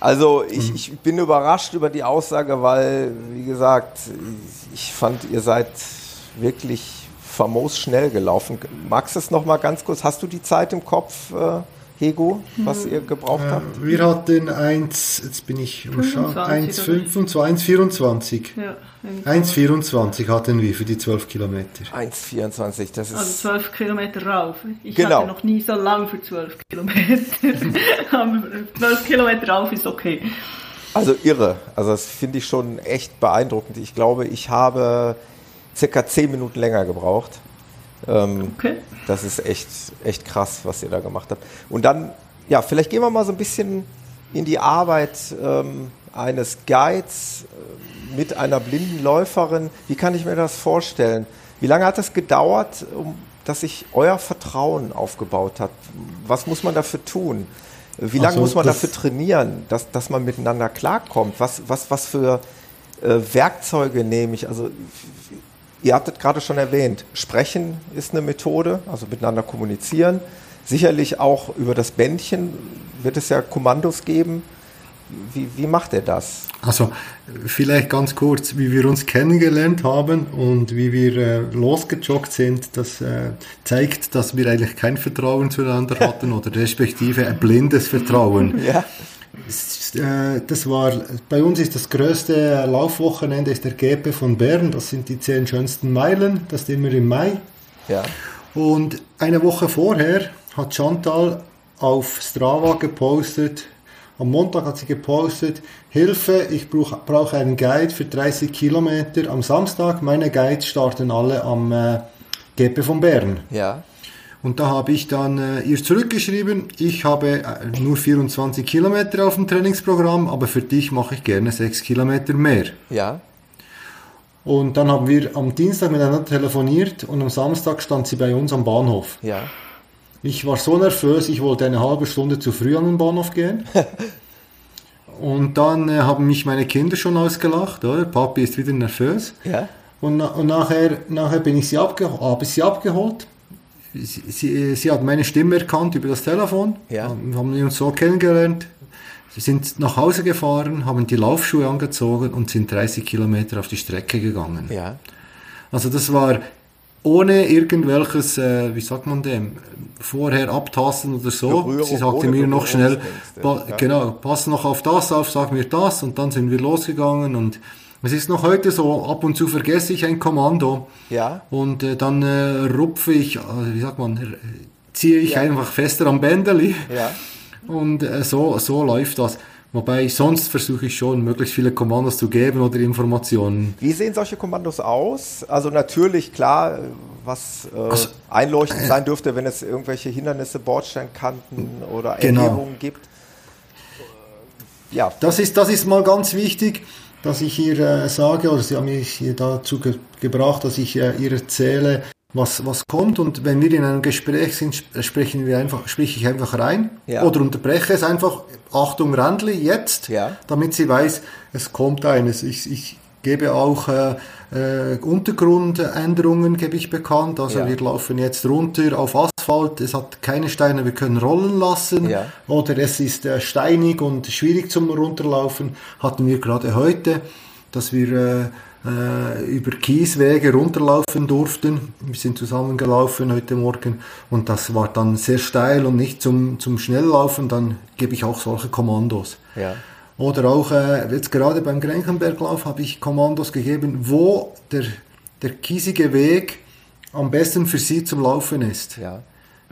Also ich, ich bin überrascht über die Aussage, weil, wie gesagt, ich fand, ihr seid wirklich famos schnell gelaufen. Magst du es noch mal ganz kurz? Hast du die Zeit im Kopf, äh, Hego, was ihr gebraucht äh, habt? Wir hatten 1, jetzt bin ich um 1,25, 1,24. Ja, 1,24 hatten wir für die 12 Kilometer. 1,24, das ist... Also 12 Kilometer rauf. Ich genau. hatte noch nie so lang für 12 Kilometer. Aber 12 Kilometer rauf ist okay. Also irre. Also das finde ich schon echt beeindruckend. Ich glaube, ich habe circa zehn Minuten länger gebraucht. Ähm, okay. Das ist echt, echt krass, was ihr da gemacht habt. Und dann, ja, vielleicht gehen wir mal so ein bisschen in die Arbeit ähm, eines Guides äh, mit einer blinden Läuferin. Wie kann ich mir das vorstellen? Wie lange hat es gedauert, um, dass sich euer Vertrauen aufgebaut hat? Was muss man dafür tun? Wie lange also, muss man dafür trainieren, dass, dass man miteinander klarkommt? Was, was, was für äh, Werkzeuge nehme ich? Also Ihr hattet gerade schon erwähnt, Sprechen ist eine Methode, also miteinander kommunizieren. Sicherlich auch über das Bändchen wird es ja Kommandos geben. Wie, wie macht er das? Also vielleicht ganz kurz, wie wir uns kennengelernt haben und wie wir äh, losgejoggt sind, das äh, zeigt, dass wir eigentlich kein Vertrauen zueinander hatten oder respektive ein blindes Vertrauen. Ja. Äh, das war, bei uns ist das größte Laufwochenende ist der GP von Bern. Das sind die zehn schönsten Meilen. Das ist immer im Mai. Ja. Und eine Woche vorher hat Chantal auf Strava gepostet, am Montag hat sie gepostet, Hilfe, ich brauche einen Guide für 30 Kilometer am Samstag. Meine Guides starten alle am äh, GP von Bern. Ja. Und da habe ich dann äh, ihr zurückgeschrieben, ich habe äh, nur 24 Kilometer auf dem Trainingsprogramm, aber für dich mache ich gerne 6 Kilometer mehr. Ja. Und dann haben wir am Dienstag miteinander telefoniert und am Samstag stand sie bei uns am Bahnhof. Ja. Ich war so nervös, ich wollte eine halbe Stunde zu früh an den Bahnhof gehen. und dann äh, haben mich meine Kinder schon ausgelacht, oder? Papi ist wieder nervös. Ja. Und, und nachher, nachher bin ich sie abge habe ich sie abgeholt sie, sie, hat meine Stimme erkannt über das Telefon. Ja. Wir haben uns so kennengelernt. Sie sind nach Hause gefahren, haben die Laufschuhe angezogen und sind 30 Kilometer auf die Strecke gegangen. Ja. Also das war ohne irgendwelches, äh, wie sagt man dem, vorher abtasten oder so. Berührung, Sie sagte mir noch schnell, pa ja. genau, pass noch auf das auf, sag mir das und dann sind wir losgegangen und es ist noch heute so, ab und zu vergesse ich ein Kommando Ja. und äh, dann äh, rupfe ich, äh, wie sagt man, äh, ziehe ich einfach fester am Bändeli Ja. und äh, so, so läuft das. Wobei sonst versuche ich schon, möglichst viele Kommandos zu geben oder Informationen. Wie sehen solche Kommandos aus? Also natürlich, klar, äh, was äh, Also, einleuchtend sein dürfte, wenn es irgendwelche Hindernisse, Bordsteinkanten oder Genau. Erhebungen gibt. Ja, Das ist, das ist mal ganz wichtig, dass ich ihr äh, sage, oder sie haben mich hier dazu ge gebracht, dass ich äh, ihr erzähle, was, was kommt. Und wenn wir in einem Gespräch sind, sp- sprechen wir einfach, sprich ich einfach rein Ja. oder unterbreche es einfach. Achtung, Randli, jetzt, Ja. damit sie weiß, es kommt eines. Ich, ich gebe auch äh, äh, Untergrundänderungen, gebe ich bekannt. Also Ja. wir laufen jetzt runter auf Asphalt, es hat keine Steine, wir können rollen lassen. Ja. Oder es ist äh, steinig und schwierig zum Runterlaufen. Hatten wir gerade heute, dass wir äh, äh, über Kieswege runterlaufen durften. Wir sind zusammengelaufen heute Morgen und das war dann sehr steil und nicht zum, zum Schnelllaufen. Dann gebe ich auch solche Kommandos. ja. Oder auch äh, jetzt gerade beim Grenkenberglauf habe ich Kommandos gegeben, wo der, der kiesige Weg am besten für sie zum Laufen ist ja.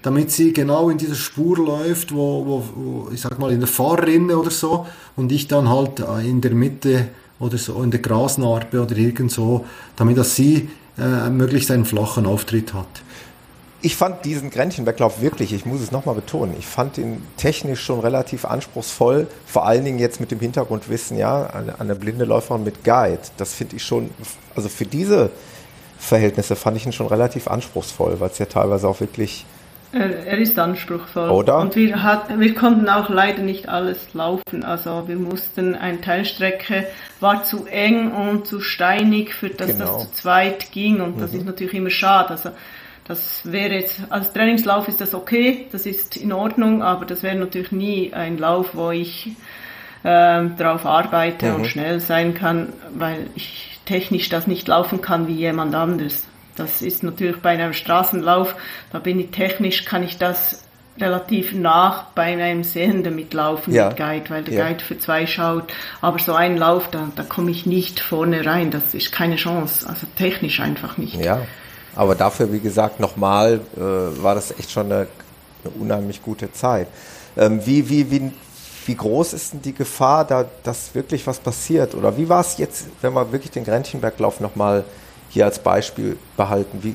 damit sie genau in dieser Spur läuft, wo, wo, wo ich sag mal in der Fahrrinne oder so und ich dann halt äh, in der Mitte oder so in der Grasnarbe oder irgend so, damit dass sie äh, möglichst einen flachen Auftritt hat. Ich fand diesen Grennchenberglauf wirklich, ich muss es nochmal betonen, ich fand ihn technisch schon relativ anspruchsvoll, vor allen Dingen jetzt mit dem Hintergrundwissen, ja, eine, eine blinde Läuferin mit Guide. Das finde ich schon, also für diese Verhältnisse fand ich ihn schon relativ anspruchsvoll, weil es ja teilweise auch wirklich, Er, er ist anspruchsvoll. Oder? Und wir, hat, wir konnten auch leider nicht alles laufen. Also wir mussten, eine Teilstrecke war zu eng und zu steinig, für dass Genau. das zu zweit ging. Und das ist natürlich immer schade. Also das wäre jetzt, als Trainingslauf ist das okay, das ist in Ordnung, aber das wäre natürlich nie ein Lauf, wo ich ähm, drauf arbeite und schnell sein kann, weil ich technisch das nicht laufen kann wie jemand anders. Das ist natürlich bei einem Straßenlauf, da bin ich technisch, kann ich das relativ nach bei einem Sehenden mitlaufen Ja. mit Guide, weil der Ja. Guide für zwei schaut. Aber so ein Lauf, da, da komme ich nicht vorne rein, das ist keine Chance, also technisch einfach nicht. ja. Aber dafür, wie gesagt, nochmal, äh, war das echt schon eine, eine unheimlich gute Zeit. Ähm, wie, wie, wie, wie groß ist denn die Gefahr, da, dass wirklich was passiert? Oder wie war es jetzt, wenn wir wirklich den Grennchenberglauf nochmal hier als Beispiel behalten? Wie,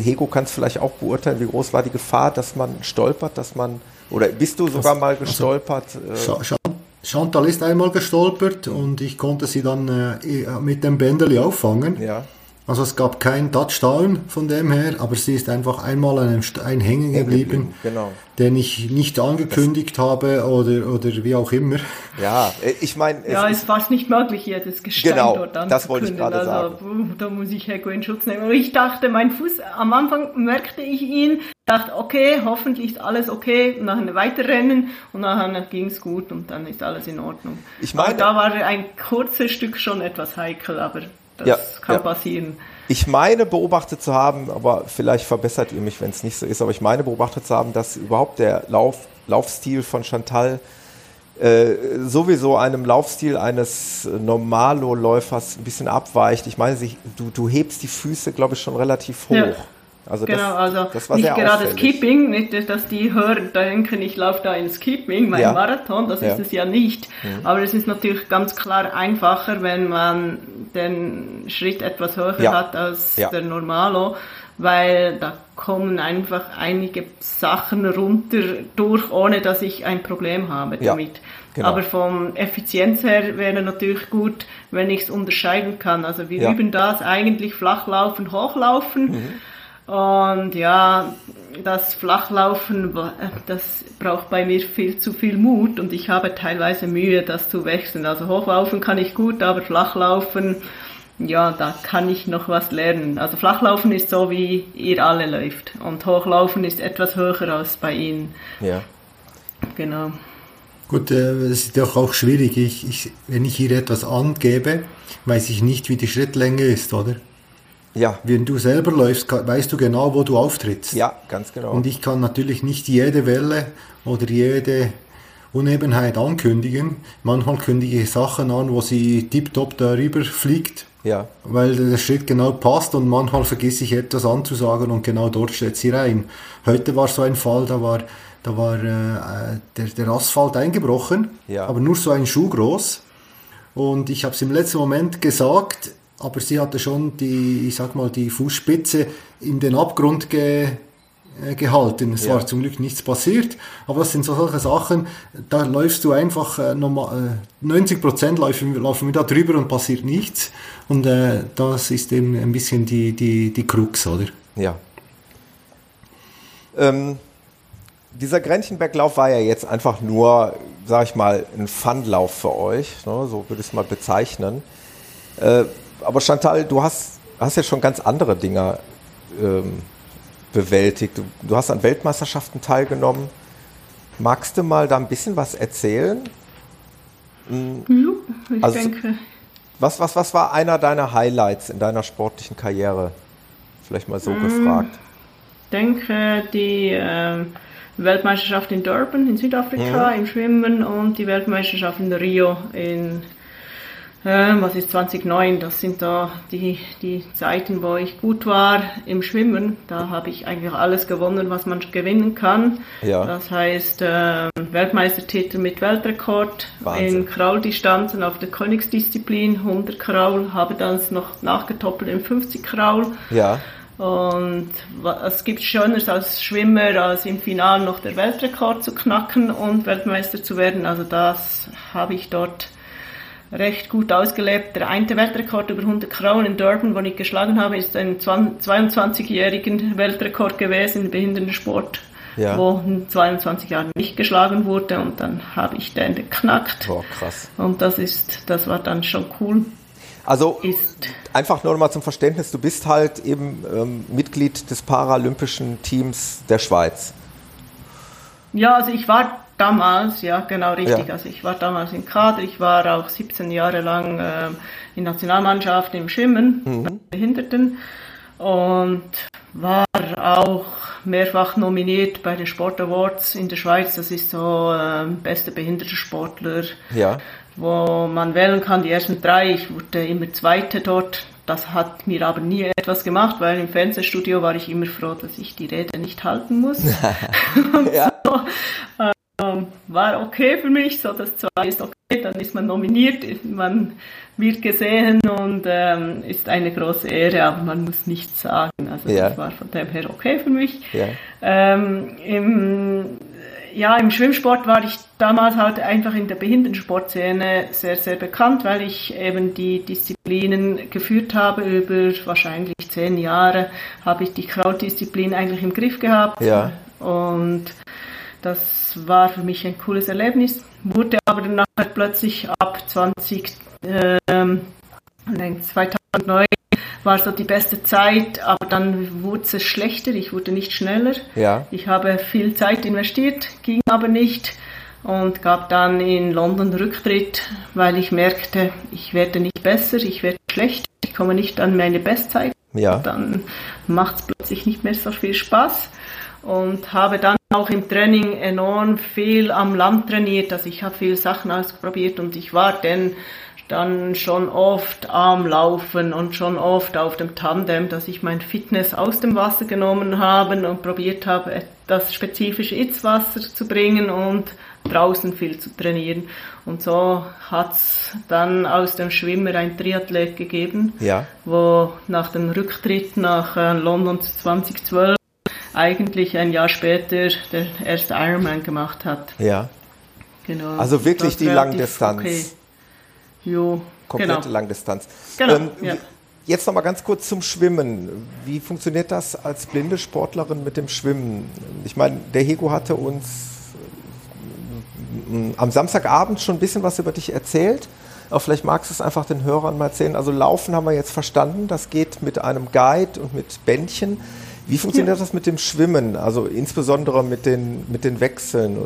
Hego kann es vielleicht auch beurteilen, wie groß war die Gefahr, dass man stolpert, dass man, oder bist du sogar mal gestolpert? äh, Cha- Cha- Chantal ist einmal gestolpert und ich konnte sie dann äh, mit dem Bändeli auffangen. ja, Also es gab keinen Touchdown von dem her, aber sie ist einfach einmal an einem Stein hängen geblieben, genau. den ich nicht angekündigt habe oder, oder wie auch immer. Ja, ich meine, Ja, es ist fast nicht möglich, jedes Gestein Genau, dort das wollte ich anzukündigen. gerade also, puh, da muss ich Heko in Schutz nehmen. Aber ich dachte, mein Fuß, am Anfang merkte ich ihn, dachte, okay, hoffentlich ist alles okay, und nachher weiterrennen und nachher ging es gut und dann ist alles in Ordnung. Ich meine- aber da war ein kurzes Stück schon etwas heikel, aber das Ja, kann ja. passieren. Ich meine beobachtet zu haben, aber vielleicht verbessert ihr mich, wenn es nicht so ist, aber ich meine beobachtet zu haben, dass überhaupt der Lauf, Laufstil von Chantal äh, sowieso einem Laufstil eines Normalo-Läufers ein bisschen abweicht. Ich meine, sie, du, du hebst die Füße, glaube ich, schon relativ hoch. Ja. Also Genau, das, also das war nicht gerade auffällig. Skipping, nicht, dass die hören, denken, ich laufe da in Skipping, mein Ja. Marathon, das Ja. ist es ja nicht. Aber es ist natürlich ganz klar einfacher, wenn man den Schritt etwas höher Ja. hat als der Normalo, weil da kommen einfach einige Sachen runter durch, ohne dass ich ein Problem habe damit. genau. Aber vom Effizienz her wäre natürlich gut, wenn ich es unterscheiden kann. Also wir üben das eigentlich Flachlaufen, Hochlaufen. Mhm. Und ja, das Flachlaufen, das braucht bei mir viel zu viel Mut und ich habe teilweise Mühe, das zu wechseln. Also Hochlaufen kann ich gut, aber Flachlaufen, ja, da kann ich noch was lernen. Also Flachlaufen ist so, wie ihr alle läuft und Hochlaufen ist etwas höher als bei Ihnen. Ja. Genau. Gut, äh, es ist doch auch schwierig. Ich, ich, wenn ich hier etwas angebe, weiß ich nicht, wie die Schrittlänge ist, oder? Ja. Wenn du selber läufst, weißt du genau, wo du auftrittst. Ja, ganz genau. Und ich kann natürlich nicht jede Welle oder jede Unebenheit ankündigen. Manchmal kündige ich Sachen an, wo sie tiptop darüber fliegt. Ja. Weil der Schritt genau passt und manchmal vergesse ich etwas anzusagen und genau dort steht sie rein. Heute war so ein Fall, da war, da war äh, der, der Asphalt eingebrochen, ja. aber nur so ein Schuh groß. Und ich habe es im letzten Moment gesagt, aber sie hatte schon die, ich sag mal, die Fußspitze in den Abgrund ge, äh, gehalten. Es ja. war zum Glück nichts passiert, aber das sind so solche Sachen, da läufst du einfach äh, normal, äh, 90 Prozent laufen, laufen wir da drüber und passiert nichts. Und äh, das ist eben ein bisschen die, die, die Krux, oder? Ja. Ähm, dieser Grenzenberglauf war ja jetzt einfach nur, sag ich mal, ein Funlauf für euch, ne? so würde ich es mal bezeichnen. Äh, aber Chantal, du hast, hast ja schon ganz andere Dinge ähm, bewältigt. Du, du, hast an Weltmeisterschaften teilgenommen. Magst du mal da ein bisschen was erzählen? Hm. Ja, ich also, denke. Was, was, was war einer deiner Highlights in deiner sportlichen Karriere? Vielleicht mal so hm, gefragt. Ich denke, die äh, Weltmeisterschaft in Durban in Südafrika hm. im Schwimmen und die Weltmeisterschaft in Rio in äh, was ist 2009, das sind da die, die Zeiten, wo ich gut war im Schwimmen. Da habe ich eigentlich alles gewonnen, was man gewinnen kann. Ja. Das heißt, äh, Weltmeistertitel mit Weltrekord Wahnsinn. in Krauldistanzen auf der Königsdisziplin, 100 Kraul, habe dann noch nachgetoppelt in 50 Kraul. Ja. Und es gibt Schöneres als Schwimmer, als im Finale noch der Weltrekord zu knacken und Weltmeister zu werden. Also das habe ich dort recht gut ausgelebt. Der eine Weltrekord über 100 Krauen in Durban, den ich geschlagen habe, ist ein 22-jährigen Weltrekord gewesen im Behindertensport, ja. wo in 22 Jahren nicht geschlagen wurde und dann habe ich den geknackt. Oh, krass. Und das ist, das war dann schon cool. Also ist, einfach nur mal zum Verständnis, du bist halt eben ähm, Mitglied des paralympischen Teams der Schweiz. Ja, also ich war Damals, ja, genau richtig. Ja. Also ich war damals im Kader, ich war auch 17 Jahre lang äh, in Nationalmannschaft im Schwimmen, mhm. Behinderten und war auch mehrfach nominiert bei den Sport Awards in der Schweiz. Das ist so äh, beste Behindertensportler, ja. wo man wählen kann. Die ersten drei, ich wurde immer Zweite dort. Das hat mir aber nie etwas gemacht, weil im Fernsehstudio war ich immer froh, dass ich die Rede nicht halten muss. ja. so, äh, ähm, war okay für mich, so das zwei ist okay, dann ist man nominiert, man wird gesehen und ähm, ist eine große Ehre, aber man muss nichts sagen. Also ja. das war von dem her okay für mich. Ja. Ähm, im, ja, im Schwimmsport war ich damals halt einfach in der Behindertensportszene sehr, sehr bekannt, weil ich eben die Disziplinen geführt habe. Über wahrscheinlich zehn Jahre habe ich die Krautdisziplin eigentlich im Griff gehabt. Ja. Und das war für mich ein cooles Erlebnis, wurde aber dann plötzlich ab 20, ähm, 2009 war so die beste Zeit, aber dann wurde es schlechter, ich wurde nicht schneller. Ja. Ich habe viel Zeit investiert, ging aber nicht und gab dann in London Rücktritt, weil ich merkte, ich werde nicht besser, ich werde schlechter, ich komme nicht an meine Bestzeit. Ja. Dann macht es plötzlich nicht mehr so viel Spaß und habe dann auch im Training enorm viel am Land trainiert. Also ich habe viele Sachen ausprobiert und ich war dann dann schon oft am Laufen und schon oft auf dem Tandem, dass ich mein Fitness aus dem Wasser genommen habe und probiert habe, das spezifische ins Wasser zu bringen und draußen viel zu trainieren. Und so hat's dann aus dem Schwimmer ein Triathlet gegeben, ja. wo nach dem Rücktritt nach äh, London 2012 eigentlich ein Jahr später der erste Ironman gemacht hat. Ja. Genau. Also wirklich die Langdistanz. Okay. Jo, Komplette genau. Langdistanz. Genau. Ähm, ja. Jetzt nochmal ganz kurz zum Schwimmen. Wie funktioniert das als blinde Sportlerin mit dem Schwimmen? Ich meine, der Hego hatte uns äh, am Samstagabend schon ein bisschen was über dich erzählt. Aber vielleicht magst du es einfach den Hörern mal erzählen. Also Laufen haben wir jetzt verstanden. Das geht mit einem Guide und mit Bändchen. Wie funktioniert ja. das mit dem Schwimmen, also insbesondere mit den, mit den Wechseln?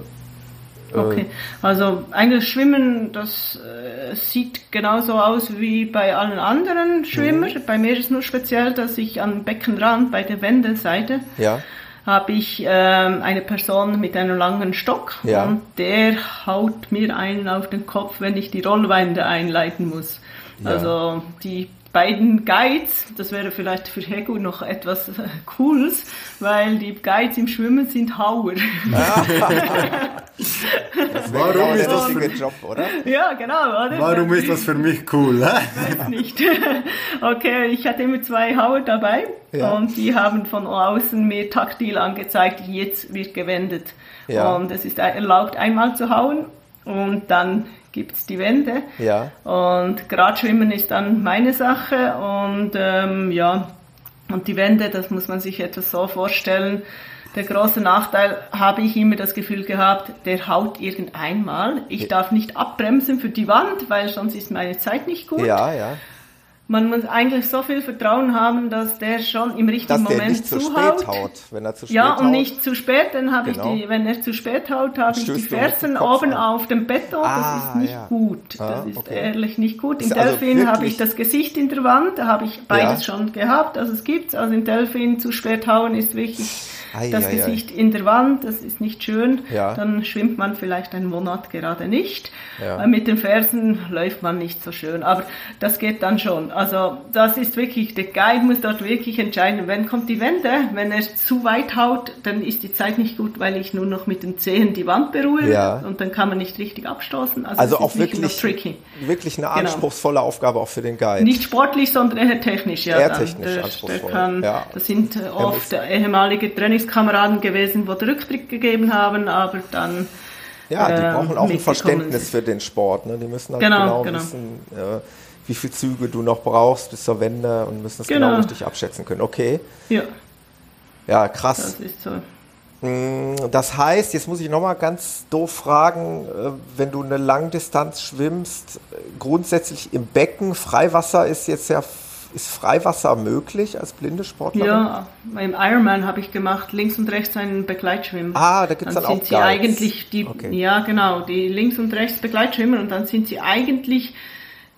Okay, also eigentlich Schwimmen, das äh, sieht genauso aus wie bei allen anderen Schwimmern. Mhm. Bei mir ist nur speziell, dass ich am Beckenrand bei der Wendeseite ja. habe ich ähm, eine Person mit einem langen Stock Ja. und der haut mir einen auf den Kopf, wenn ich die Rollwände einleiten muss. Ja. Also die beiden Guides, das wäre vielleicht für Hegu noch etwas äh, Cooles, weil die Guides im Schwimmen sind Hauer. Das wäre Warum ist das richtige Job, oder? ja, genau, oder? Warum ist das für mich cool? Hä? weiß nicht. Okay, ich hatte immer zwei Hauer dabei Ja. und die haben von außen mir taktil angezeigt, jetzt wird gewendet. Ja. Und es ist erlaubt, einmal zu hauen und dann gibt's die Wende. Ja. Und Gradschwimmen ist dann meine Sache und ähm, ja, und die Wende, das muss man sich etwas so vorstellen. Der große Nachteil habe ich immer das Gefühl gehabt, der haut irgendeinmal. Ich darf nicht abbremsen für die Wand, weil sonst ist meine Zeit nicht gut. Ja, ja. Man muss eigentlich so viel Vertrauen haben, dass der schon im richtigen Dass Moment nicht zu zuhaut. spät haut. Wenn er zu spät Ja, haut. und nicht zu spät, dann habe Genau. ich die, wenn er zu spät haut, habe ich die Fersen oben an. auf dem Beton. Ah, das ist nicht ja. gut. Das Ah, ist okay. ehrlich nicht gut. Im Ist also Delfin habe ich das Gesicht in der Wand, da habe ich beides Ja. schon gehabt. Also es gibt's. Also im Delfin zu spät hauen ist wirklich Ei, das ei, ei. Gesicht in der Wand, das ist nicht schön. Ja. Dann schwimmt man vielleicht einen Monat gerade nicht. Ja. Äh, Mit den Fersen läuft man nicht so schön, aber das geht dann schon. Also das ist wirklich, der Guide muss dort wirklich entscheiden, wenn kommt die Wende, wenn er zu weit haut, dann ist die Zeit nicht gut, weil ich nur noch mit den Zehen die Wand berühre Ja. und dann kann man nicht richtig abstoßen. Also, Also auch ist wirklich, wirklich, eine Genau. anspruchsvolle Aufgabe auch für den Guide. Nicht sportlich, sondern eher technisch. Ja, Eher dann. technisch der, der anspruchsvoll, kann, ja. Das sind äh, oft ehemalige Trainingskameraden gewesen, die den Rücktritt gegeben haben, aber dann Ja, die ähm, brauchen auch ein Verständnis sind. für den Sport. Ne? Die müssen halt Genau, genau, genau. wissen, äh, wie viele Züge du noch brauchst bis zur Wende und müssen es genau. Genau. richtig abschätzen können. Okay, Ja, ja, krass. das ist so. Mm, Das heißt, jetzt muss ich nochmal ganz doof fragen, äh, wenn du eine Langdistanz schwimmst, äh, grundsätzlich im Becken, Freiwasser ist jetzt ja, ist Freiwasser möglich als blinde Sportlerin? Ja, beim Ironman habe ich gemacht, links und rechts einen Begleitschwimmen. Ah, da gibt's dann sind auch sie Guides. eigentlich die, Okay. ja genau, die links und rechts Begleitschwimmen und dann sind sie eigentlich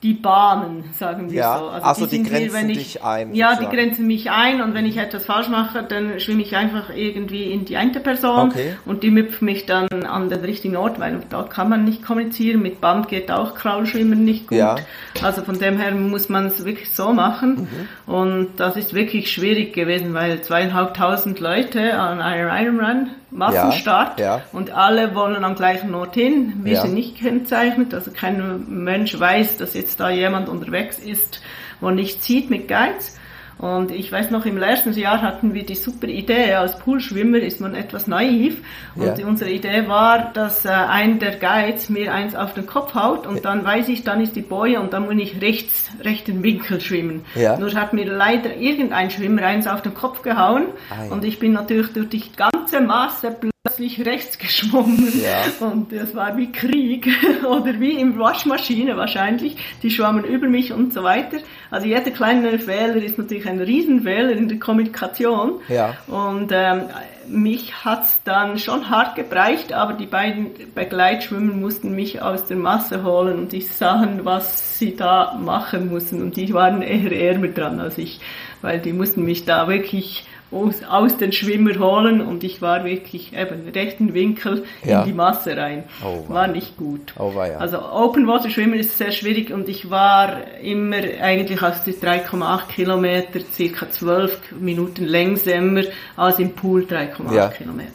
die Bahnen, sagen wir Ja, so. ach so, die sind grenzen wenn ich, dich ein, Ja, die sozusagen. grenzen mich ein und wenn ich etwas falsch mache, dann schwimme ich einfach irgendwie in die eine Person Okay. und die müpft mich dann an den richtigen Ort, weil da kann man nicht kommunizieren. Mit Band geht auch Kraulschwimmen nicht gut. Ja. Also von dem her muss man es wirklich so machen. Mhm. Und das ist wirklich schwierig gewesen, weil zweieinhalbtausend Leute an einem Ironman Massenstart Ja, ja. und alle wollen am gleichen Ort hin. Wir Ja. sind nicht gekennzeichnet, also kein Mensch weiß, dass jetzt da jemand unterwegs ist, wo nicht sieht mit Guides. Und ich weiß noch, im letzten Jahr hatten wir die super Idee, als Poolschwimmer ist man etwas naiv. Und Ja. unsere Idee war, dass äh, ein der Guides mir eins auf den Kopf haut und dann weiß ich, dann ist die Boje und dann muss ich rechts, rechten Winkel schwimmen. Ja. Nur hat mir leider irgendein Schwimmer eins auf den Kopf gehauen Ei. und ich bin natürlich durch die ganze Masse plötzlich rechts geschwommen. Ja. Und das war wie Krieg oder wie im Waschmaschine wahrscheinlich. Die schwammen über mich und so weiter. Also jeder kleine Fehler ist natürlich ein Riesenfehler in der Kommunikation. Ja. Und ähm, mich hat's dann schon hart gebreicht, aber die beiden Begleitschwimmer mussten mich aus der Masse holen und die sahen, was sie da machen mussten. Und die waren eher ärmer dran als ich, weil die mussten mich da wirklich aus, aus den Schwimmer holen und ich war wirklich eben rechten Winkel Ja. in die Masse rein. Oh, war nicht gut. Oh, weia. Also Open Water Schwimmen ist sehr schwierig und ich war immer eigentlich aus die 3,8 Kilometer circa 12 Minuten längsamer als im Pool 3,8 Ja. Kilometer.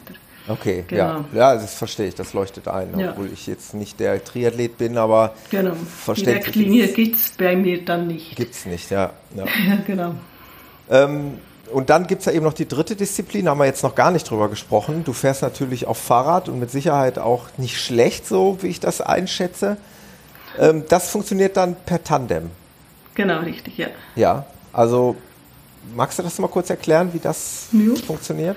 Okay, Genau. ja. Ja, das verstehe ich, das leuchtet ein, Ja. obwohl ich jetzt nicht der Triathlet bin, aber Genau. Die Verständlich Direktlinie ist- gibt's bei mir dann nicht. gibt's nicht, ja. ja. Ja, genau. Ähm, und dann gibt's ja eben noch die dritte Disziplin, haben wir jetzt noch gar nicht drüber gesprochen. Du fährst natürlich auf Fahrrad und mit Sicherheit auch nicht schlecht, so wie ich das einschätze. Ähm, das funktioniert dann per Tandem. Genau, richtig, ja. Ja, also magst du das mal kurz erklären, wie das Ja. funktioniert?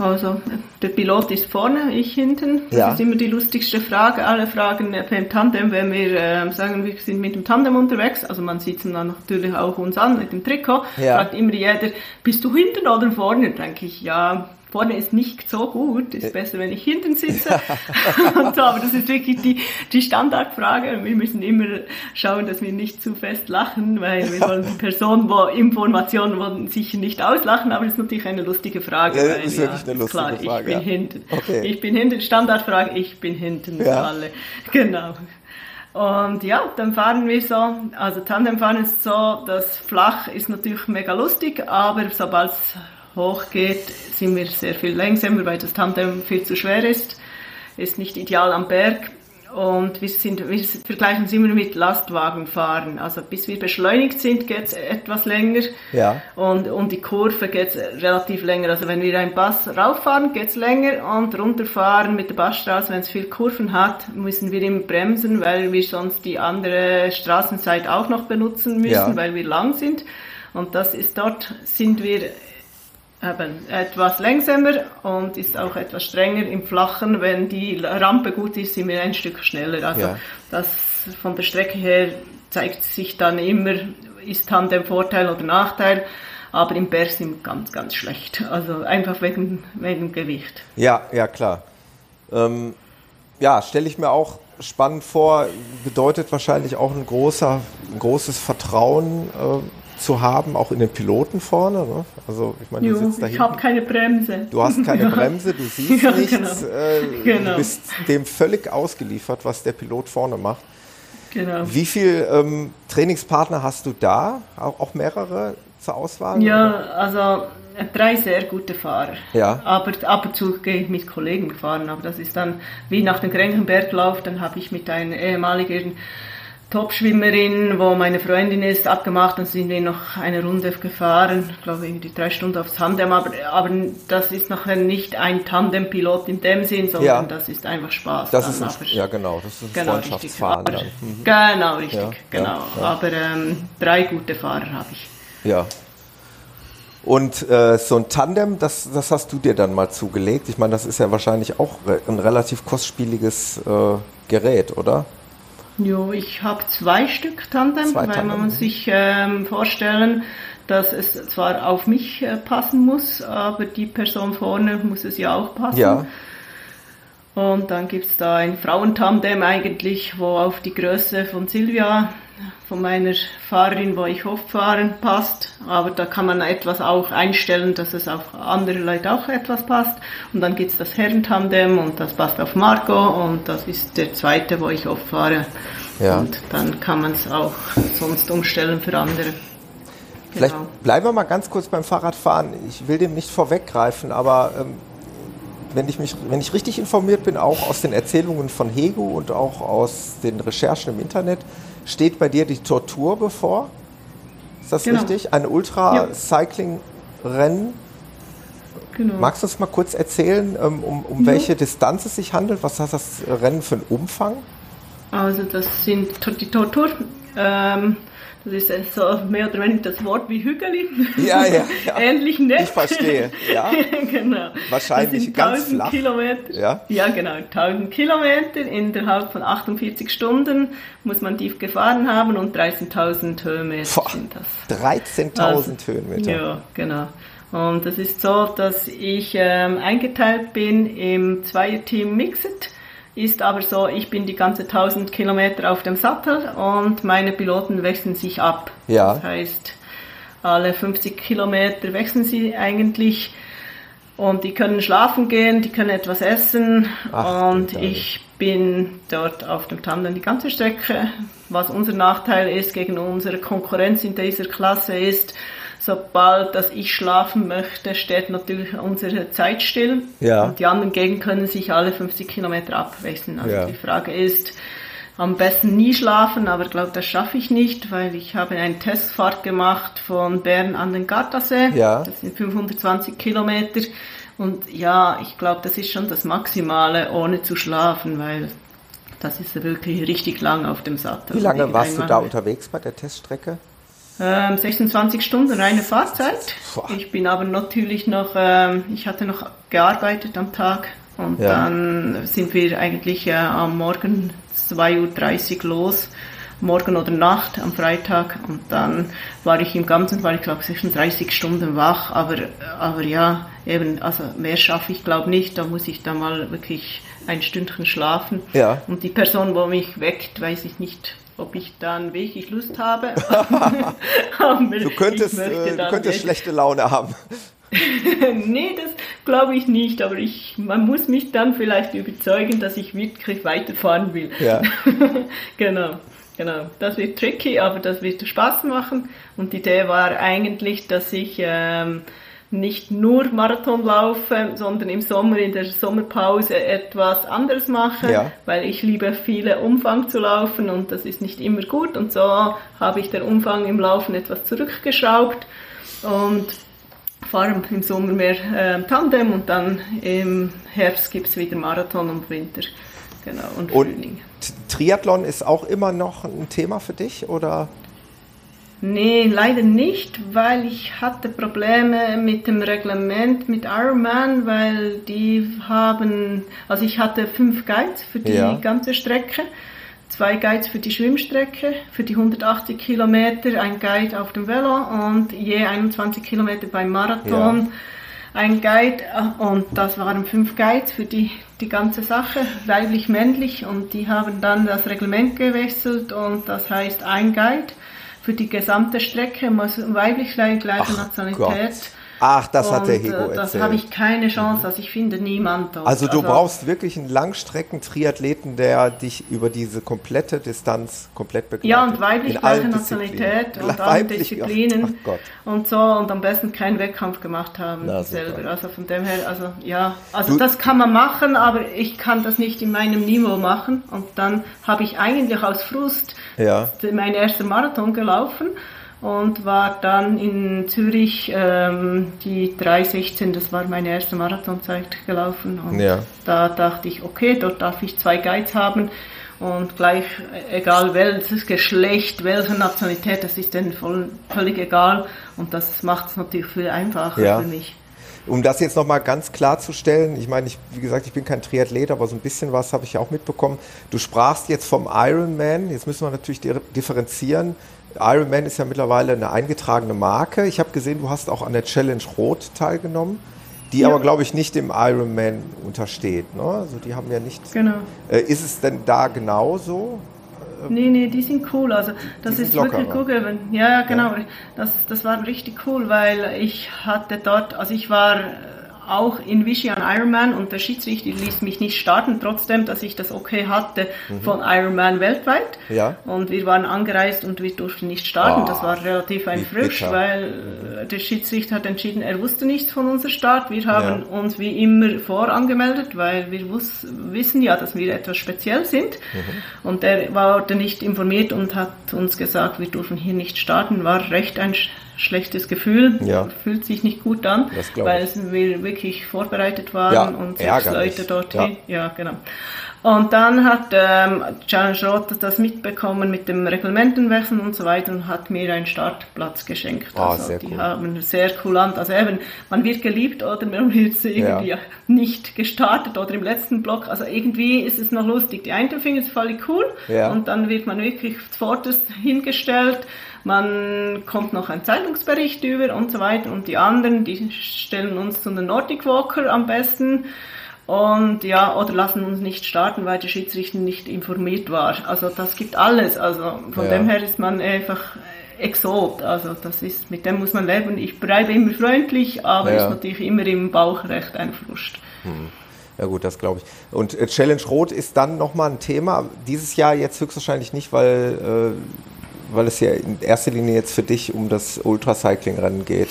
Also, der Pilot ist vorne, ich hinten. Das Ja. ist immer die lustigste Frage. Alle fragen äh, beim Tandem, wenn wir äh, sagen, wir sind mit dem Tandem unterwegs, also man sieht dann natürlich auch uns an mit dem Trikot, Ja. fragt immer jeder, bist du hinten oder vorne? Denke ich, ja, vorne ist nicht so gut, ist besser, wenn ich hinten sitze. und so, aber das ist wirklich die, die Standardfrage. Wir müssen immer schauen, dass wir nicht zu fest lachen, weil wir wollen die Person, wo Informationen wollen, sicher nicht auslachen, aber das ist natürlich eine lustige Frage. Ja, das ist wirklich ja, eine lustige klar, Frage. Ich bin ja. hinten. Okay. Ich bin hinten. Standardfrage, ich bin hinten. Ja. Alle. Genau. Und ja, dann fahren wir so, also Tandemfahren ist so, das flach ist natürlich mega lustig, aber sobald es hoch geht, sind wir sehr viel langsamer, weil das Tandem viel zu schwer ist, ist nicht ideal am Berg. Und wir, sind, wir vergleichen es immer mit Lastwagenfahren. Also bis wir beschleunigt sind, geht es etwas länger. Ja. Und um die Kurve geht es relativ länger. Also wenn wir einen Bass rauffahren, geht es länger. Und runterfahren mit der Bassstraße, wenn es viel Kurven hat, müssen wir immer bremsen, weil wir sonst die andere Straßenseite auch noch benutzen müssen, ja. weil wir lang sind. Und das ist dort, sind wir eben etwas langsamer und ist auch etwas strenger im Flachen. Wenn die Rampe gut ist, sind wir ein Stück schneller. Also ja. das von der Strecke her zeigt sich dann immer, ist Tandem Vorteil oder Nachteil. Aber im Berg sind wir ganz, ganz schlecht. Also einfach wegen, wegen Gewicht. Ja, ja, klar. Ähm, ja, stelle ich mir auch spannend vor, bedeutet wahrscheinlich auch ein großer, ein großes Vertrauen äh, zu haben, auch in den Piloten vorne. Ne? Also ich meine, du sitzt da Ich habe keine Bremse. Du hast keine Bremse, du siehst ja, nichts. Genau. Äh, genau. Du bist dem völlig ausgeliefert, was der Pilot vorne macht. Genau. Wie viele ähm, Trainingspartner hast du da? Auch, auch mehrere zur Auswahl? Ja, oder? also äh, drei sehr gute Fahrer. Ja. Aber ab und zu gehe ich mit Kollegen fahren. Aber das ist dann wie nach dem Grenkenberglauf. Dann habe ich mit einem ehemaligen Top-Schwimmerin, wo meine Freundin ist, abgemacht und sind wir noch eine Runde gefahren, ich glaube irgendwie drei Stunden aufs Tandem, aber, aber das ist nachher nicht ein Tandem-Pilot in dem Sinn, sondern ja. das ist einfach Spaß. Das ist ein, ja genau, das ist ein genau, Freundschaftsfahren dann. Mhm. Genau, richtig, ja, genau. Ja, aber ähm, drei gute Fahrer habe ich. Ja. Und äh, so ein Tandem, das, das hast du dir dann mal zugelegt. Ich meine, das ist ja wahrscheinlich auch ein relativ kostspieliges äh, Gerät, oder? Jo, ich habe zwei Stück Tandem, zwei weil man muss sich ähm, vorstellen, dass es zwar auf mich äh, passen muss, aber die Person vorne muss es ja auch passen. Ja. Und dann gibt es da ein Frauentandem eigentlich, wo auf die Größe von Silvia von meiner Fahrerin, wo ich oft fahren, passt. Aber da kann man etwas auch einstellen, dass es auf andere Leute auch etwas passt. Und dann gibt es das Herrentandem und das passt auf Marco und das ist der zweite, wo ich oft fahre. Ja. Und dann kann man es auch sonst umstellen für andere. Vielleicht genau. bleiben wir mal ganz kurz beim Fahrradfahren. Ich will dem nicht vorweggreifen, aber ähm, wenn ich mich, wenn ich richtig informiert bin, auch aus den Erzählungen von Hegu und auch aus den Recherchen im Internet, steht bei dir die Tortur bevor. Ist das genau. richtig? Ein Ultra-Cycling-Rennen. Genau. Magst du uns mal kurz erzählen, ähm, um, um ja. welche Distanz es sich handelt? Was hat das Rennen für einen Umfang? Also das sind die Tortur. Ähm, das ist so mehr oder weniger das Wort wie Hügeli. Ja, ja. ja. Ähnlich nett. Ich verstehe, ja. genau. Wahrscheinlich ganz flach. Kilometer. Ja. ja, genau. 1000 Kilometer innerhalb von 48 Stunden muss man tief gefahren haben und 13.000 Höhenmeter sind das. 13.000 also, Höhenmeter. Ja, genau. Und das ist so, dass ich ähm, eingeteilt bin im Zweierteam Mixed ist aber so, ich bin die ganze 1000 Kilometer auf dem Sattel und meine Piloten wechseln sich ab. Ja. Das heißt, alle 50 Kilometer wechseln sie eigentlich und die können schlafen gehen, die können etwas essen Ach, und ich bin dort auf dem Tandem die ganze Strecke. Was unser Nachteil ist gegen unsere Konkurrenz in dieser Klasse ist, sobald dass ich schlafen möchte, steht natürlich unsere Zeit still. Ja. Und die anderen Gegend können sich alle 50 Kilometer abwechseln. Also ja. die Frage ist, am besten nie schlafen, aber ich glaube, das schaffe ich nicht, weil ich habe eine Testfahrt gemacht von Bern an den Gardasee. Ja. Das sind 520 Kilometer. Und ja, ich glaube, das ist schon das Maximale, ohne zu schlafen, weil das ist wirklich richtig lang auf dem Sattel. Wie lange warst du da unterwegs bei der Teststrecke? 26 ähm, Stunden reine Fahrzeit. Ich bin aber natürlich noch, ähm, ich hatte noch gearbeitet am Tag und ja. dann sind wir eigentlich äh, am Morgen 2.30 Uhr los Morgen oder Nacht am Freitag und dann war ich im Ganzen, war ich glaube 36 Stunden wach, aber, aber ja, eben, also mehr schaffe ich glaube nicht, da muss ich da mal wirklich ein Stündchen schlafen. Ja. Und die Person, wo mich weckt, weiß ich nicht, ob ich dann wirklich Lust habe. du könntest, äh, du könntest schlechte Laune haben. nee, das glaube ich nicht, aber ich, man muss mich dann vielleicht überzeugen, dass ich wirklich weiterfahren will. Ja. genau, genau. Das wird tricky, aber das wird Spaß machen. Und die Idee war eigentlich, dass ich ähm, nicht nur Marathon laufe, sondern im Sommer in der Sommerpause etwas anderes mache, ja. weil ich liebe viele Umfang zu laufen und das ist nicht immer gut und so habe ich den Umfang im Laufen etwas zurückgeschraubt und fahre im Sommer mehr äh, Tandem und dann im Herbst gibt es wieder Marathon und Winter. Genau, und, und Triathlon ist auch immer noch ein Thema für dich oder? Nee, leider nicht, weil ich hatte Probleme mit dem Reglement mit Ironman, weil die haben, also ich hatte fünf Guides für die ja. ganze Strecke, zwei Guides für die Schwimmstrecke, für die 180 Kilometer, ein Guide auf dem Velo und je 21 Kilometer beim Marathon. Ja. Ein Guide und das waren fünf Guides für die, die ganze Sache, weiblich, männlich und die haben dann das Reglement gewechselt und das heißt ein Guide für die gesamte Strecke muss weiblich gleiche Nationalität. Gott. Ach, das hat der Hego äh, erzählt. Das habe ich keine Chance, also ich finde niemand dort. Also du also, brauchst wirklich einen Langstrecken-Triathleten, der dich über diese komplette Distanz komplett begleitet. Ja, und weiblich gleiche Nationalität und alle Disziplinen und so und am besten keinen Wettkampf gemacht haben Na, selber. Also von dem her, also ja, also du, das kann man machen, aber ich kann das nicht in meinem Niveau machen und dann habe ich eigentlich aus Frust ja. meinen ersten Marathon gelaufen und war dann in Zürich ähm, die 3.16, das war meine erste Marathonzeit gelaufen. Und ja. da dachte ich, okay, dort darf ich zwei Guides haben und gleich, egal welches Geschlecht, welche Nationalität, das ist denen voll, völlig egal und das macht es natürlich viel einfacher ja. für mich. Um das jetzt nochmal ganz klarzustellen, ich meine, ich, wie gesagt, ich bin kein Triathlet, aber so ein bisschen was habe ich ja auch mitbekommen. Du sprachst jetzt vom Ironman, jetzt müssen wir natürlich differenzieren Ironman ist ja mittlerweile eine eingetragene Marke. Ich habe gesehen, du hast auch an der Challenge Rot teilgenommen, die ja. aber, glaube ich, nicht dem Ironman untersteht. Ne? Also die haben ja nicht. Genau. Äh, ist es denn da genauso? Nee, nee, die sind cool. Also das ist wirklich cool. Ja, ja, genau. Ja. Das, das war richtig cool, weil ich hatte dort, also ich war auch in Vichy an Ironman und der Schiedsrichter ließ mich nicht starten, trotzdem, dass ich das okay hatte mhm. von Ironman weltweit. Ja. Und wir waren angereist und wir durften nicht starten. Oh, das war relativ ein Frisch, weil äh, der Schiedsrichter hat entschieden, er wusste nichts von unserem Start. Wir haben ja. uns wie immer vorangemeldet, weil wir wus wissen ja, dass wir etwas speziell sind. Mhm. Und er war nicht informiert und hat uns gesagt, wir dürfen hier nicht starten. War recht ein schlechtes Gefühl, ja. fühlt sich nicht gut an, weil wir wirklich vorbereitet waren ja, und sechs Leute dorthin. Ja. ja, genau. Und dann hat ähm, Challenge Roth das mitbekommen mit dem Reglementenwechsel und so weiter und hat mir einen Startplatz geschenkt. Oh, also die cool. haben sehr cool an. Also eben, man wird geliebt oder man wird irgendwie ja. nicht gestartet oder im letzten Block. Also irgendwie ist es noch lustig. Die einen finden es völlig cool ja. und dann wird man wirklich zuvorderst hingestellt man kommt noch ein Zeitungsbericht über und so weiter und die anderen, die stellen uns zu einem Nordic Walker am besten und ja, oder lassen uns nicht starten, weil der Schiedsrichter nicht informiert war. Also das gibt alles. Also von ja. dem her ist man einfach Exot. Also das ist, mit dem muss man leben. Ich bleibe immer freundlich, aber ja. ist natürlich immer im Bauch recht ein Frust. Hm. Ja gut, das glaube ich. Und äh, Challenge Rot ist dann nochmal ein Thema. Dieses Jahr jetzt höchstwahrscheinlich nicht, weil äh, weil es ja in erster Linie jetzt für dich um das Ultracycling-Rennen geht.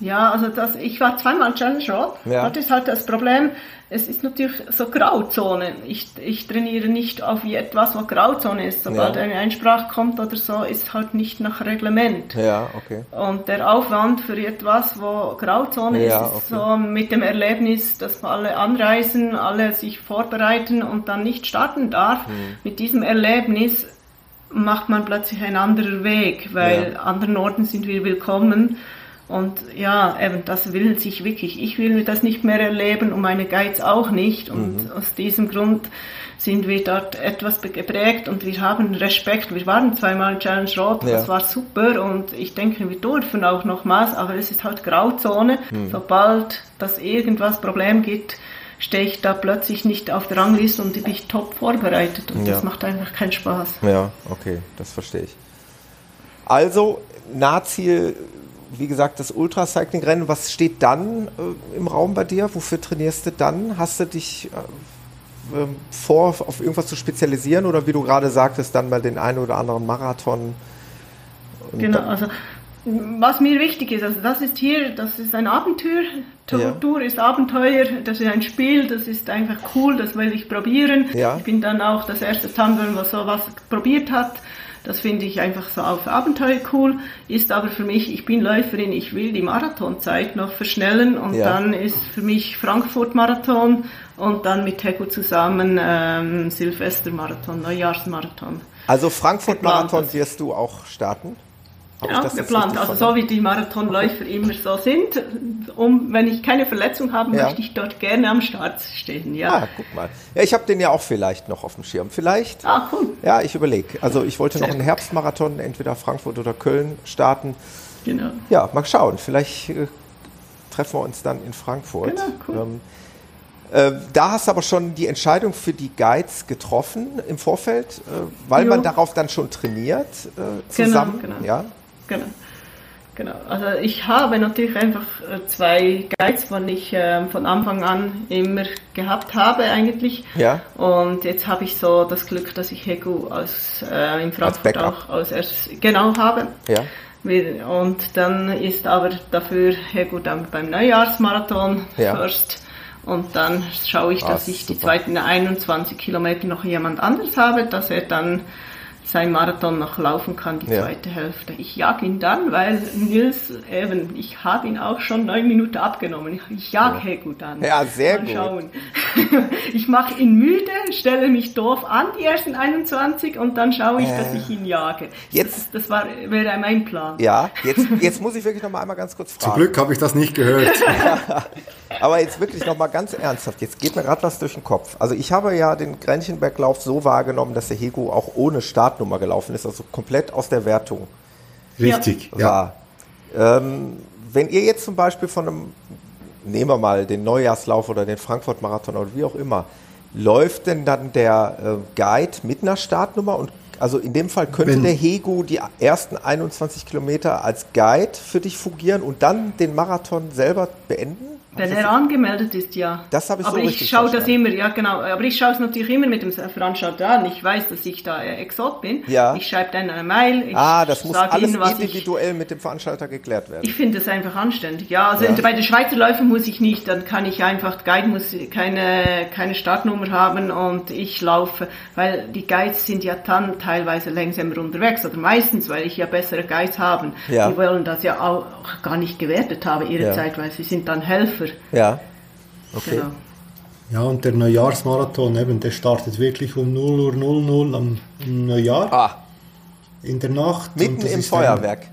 Ja, also das, ich war zweimal Challenge Road. Ja. Das ist halt das Problem. Es ist natürlich so Grauzone. Ich, ich trainiere nicht auf etwas, was Grauzone ist. Sobald ja. eine Einsprache kommt oder so, ist halt nicht nach Reglement. Ja, okay. Und der Aufwand für etwas, wo Grauzone ja, ist, ist okay. so mit dem Erlebnis, dass alle anreisen, alle sich vorbereiten und dann nicht starten darf. Hm. Mit diesem Erlebnis macht man plötzlich einen anderen Weg, weil ja. anderen Orten sind wir willkommen Und ja, eben, das will sich wirklich, ich will das nicht mehr erleben und meine Guides auch nicht. Und mhm. aus diesem Grund sind wir dort etwas geprägt und wir haben Respekt. Wir waren zweimal in Challenge Road, ja. das war super und ich denke, wir dürfen auch nochmals, aber es ist halt Grauzone. Mhm. Sobald das irgendwas Problem gibt, stehe ich da plötzlich nicht auf der Rangliste und bin ich top vorbereitet und ja. das macht einfach keinen Spaß. Ja, okay, das verstehe ich. Also, Nahziel wie gesagt, das Ultracycling-Rennen, was steht dann äh, im Raum bei dir? Wofür trainierst du dann? Hast du dich äh, äh, vor, auf irgendwas zu spezialisieren oder wie du gerade sagtest, dann mal den einen oder anderen Marathon? Genau, also was mir wichtig ist, also das ist hier, das ist ein Abenteuer, Tour ja. ist Abenteuer, das ist ein Spiel, das ist einfach cool, das will ich probieren. Ja. Ich bin dann auch das erste Tandem, was sowas probiert hat. Das finde ich einfach so auf Abenteuer cool, ist aber für mich, ich bin Läuferin, ich will die Marathonzeit noch verschnellen und ja. dann ist für mich Frankfurt Marathon und dann mit Heko zusammen ähm, Silvestermarathon, Neujahrsmarathon. Also Frankfurt Marathon wirst du auch starten? Ja, geplant. Also so wie die Marathonläufer immer so sind. Um, wenn ich keine Verletzung habe, ja. möchte ich dort gerne am Start stehen. Ja, ah, guck mal. Ja, ich habe den ja auch vielleicht noch auf dem Schirm. Vielleicht. Ah, cool. Ja, ich überlege. Also ich wollte noch einen Herbstmarathon, entweder Frankfurt oder Köln starten. Genau. Ja, mal schauen. Vielleicht äh, treffen wir uns dann in Frankfurt. Genau, cool. Ähm, äh, da hast du aber schon die Entscheidung für die Guides getroffen im Vorfeld, äh, weil jo. man darauf dann schon trainiert äh, genau, zusammen. Genau, genau. Ja? Genau. Genau. Also ich habe natürlich einfach äh, zwei Guides, von ich äh, von Anfang an immer gehabt habe eigentlich. Ja. Und jetzt habe ich so das Glück, dass ich Hegu als äh, in Frankfurt als auch als erstes genau habe. Ja. Und dann ist aber dafür Hegu dann beim Neujahrsmarathon ja. first. Und dann schaue ich, dass ah, ich super. die zweiten 21 Kilometer noch jemand anders habe, dass er dann sein Marathon noch laufen kann, die ja. zweite Hälfte. Ich jag ihn dann, weil Nils eben, ich habe ihn auch schon neun Minuten abgenommen. Ich, jag ja. Hegu dann. Ja, sehr Mal schauen. gut. ich mache ihn müde, stelle mich doof an, die ersten 21, und dann schaue ich, äh. dass ich ihn jage. Jetzt, das, das war, wäre mein Plan. Ja, jetzt, jetzt muss ich wirklich noch mal einmal ganz kurz fragen. Zum Glück habe ich das nicht gehört. Aber jetzt wirklich noch mal ganz ernsthaft, jetzt geht mir gerade was durch den Kopf. Also ich habe ja den Gränchenberglauf so wahrgenommen, dass der Hego auch ohne Startnummer gelaufen ist, also komplett aus der Wertung. Richtig, ja. Ähm, wenn ihr jetzt zum Beispiel von einem, nehmen wir mal den Neujahrslauf oder den Frankfurt-Marathon oder wie auch immer, läuft denn dann der äh, Guide mit einer Startnummer und also in dem Fall könnte Wenn, der Hego die ersten 21 Kilometer als Guide für dich fungieren und dann den Marathon selber beenden? Wenn er angemeldet ist, ja. Das habe ich aber so ich schaue das immer, ja genau. Aber ich schaue es natürlich immer mit dem Veranstalter an. Ich weiß, dass ich da Exot bin. Ja. Ich schreibe dann eine Mail. ah, das muss alles Ihnen, individuell ich, mit dem Veranstalter geklärt werden. Ich finde das einfach anständig. Ja, also ja. bei den Schweizer Läufen muss ich nicht. Dann kann ich einfach, Guide muss keine, keine Startnummer haben und ich laufe, weil die Guides sind ja dann teilweise langsamer unterwegs oder meistens, weil ich ja bessere Guides haben. Ja. Die wollen das ja auch gar nicht gewertet haben, ihre ja. Zeit, weil sie sind dann Helfer. Ja. Okay. Genau. Ja, und der Neujahrsmarathon, eben, der startet wirklich um 0 Uhr 00 am Neujahr. Ah. In der Nacht. Mitten im Feuerwerk.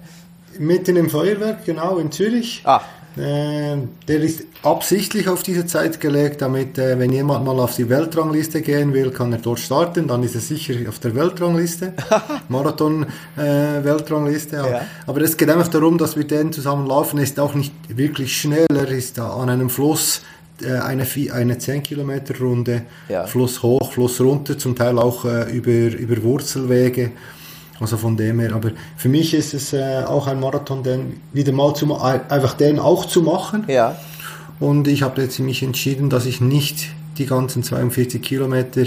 Ein, mitten im Feuerwerk, genau, in Zürich. Ah. Äh, der ist absichtlich auf diese Zeit gelegt, damit, äh, wenn jemand mal auf die Weltrangliste gehen will, kann er dort starten, dann ist er sicher auf der Weltrangliste, Marathon-Weltrangliste. Äh, ja. Aber es geht einfach darum, dass wir den zusammen laufen. Er ist auch nicht wirklich schnell, er ist da an einem Fluss, äh, eine, eine 10 Kilometer Runde, ja. Fluss hoch, Fluss runter, zum Teil auch über, über Wurzelwege. Also von dem her, aber für mich ist es äh, auch ein Marathon, den wieder mal zu, einfach den auch zu machen. Ja. Und ich habe jetzt mich entschieden, dass ich nicht die ganzen 42 Kilometer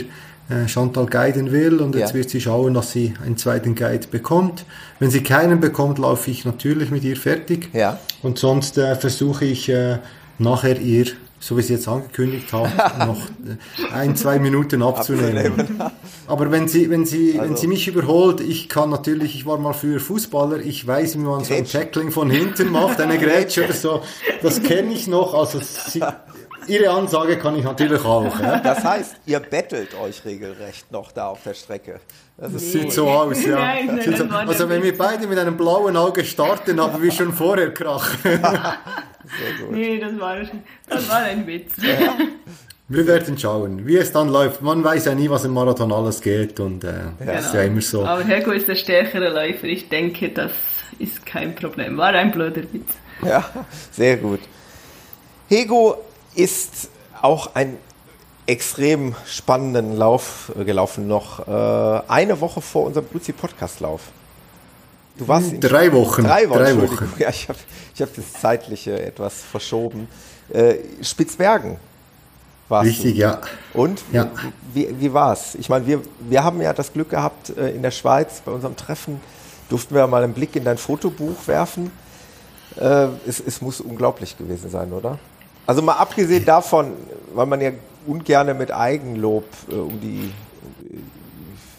äh, Chantal guiden will und jetzt ja. wird sie schauen, dass sie einen zweiten Guide bekommt. Wenn sie keinen bekommt, laufe ich natürlich mit ihr fertig. Ja. Und sonst äh, versuche ich äh, nachher ihr so wie Sie jetzt angekündigt haben, noch äh, ein, zwei Minuten abzunehmen. Aber wenn Sie, wenn Sie, also. wenn Sie mich überholt, ich kann natürlich, ich war mal früher Fußballer, ich weiß, wie man so ein Tackling von hinten macht, eine Grätsche oder so, das kenne ich noch. Also Sie, Ihre Ansage kann ich natürlich auch. Ja? Das heißt, ihr bettelt euch regelrecht noch da auf der Strecke. Das nee. sieht so aus, ja. Nein, so. Also wenn wir beide mit einem blauen Auge starten, haben wir schon vorher Krach. Sehr gut. Nee, das war, das war ein Witz. Ja. Wir werden schauen, wie es dann läuft. Man weiß ja nie, was im Marathon alles geht und äh, genau. ist ja immer so. Aber Hego ist der stärkere Läufer. Ich denke, das ist kein Problem. War ein blöder Witz. Ja, sehr gut. Hego ist auch einen extrem spannenden Lauf äh, gelaufen, noch äh, eine Woche vor unserem Luzi Podcast Lauf. Du warst hm, drei Wochen. Drei Wochen. Drei Wochen. Ja, ich habe ich hab das zeitliche etwas verschoben. Äh, Spitzbergen warst Richtig, du. ja. Und ja. wie, wie war es? Ich meine, wir, wir haben ja das Glück gehabt, äh, in der Schweiz bei unserem Treffen durften wir mal einen Blick in dein Fotobuch werfen. Äh, es, es muss unglaublich gewesen sein, oder? Also mal abgesehen davon, weil man ja ungerne mit Eigenlob äh, um die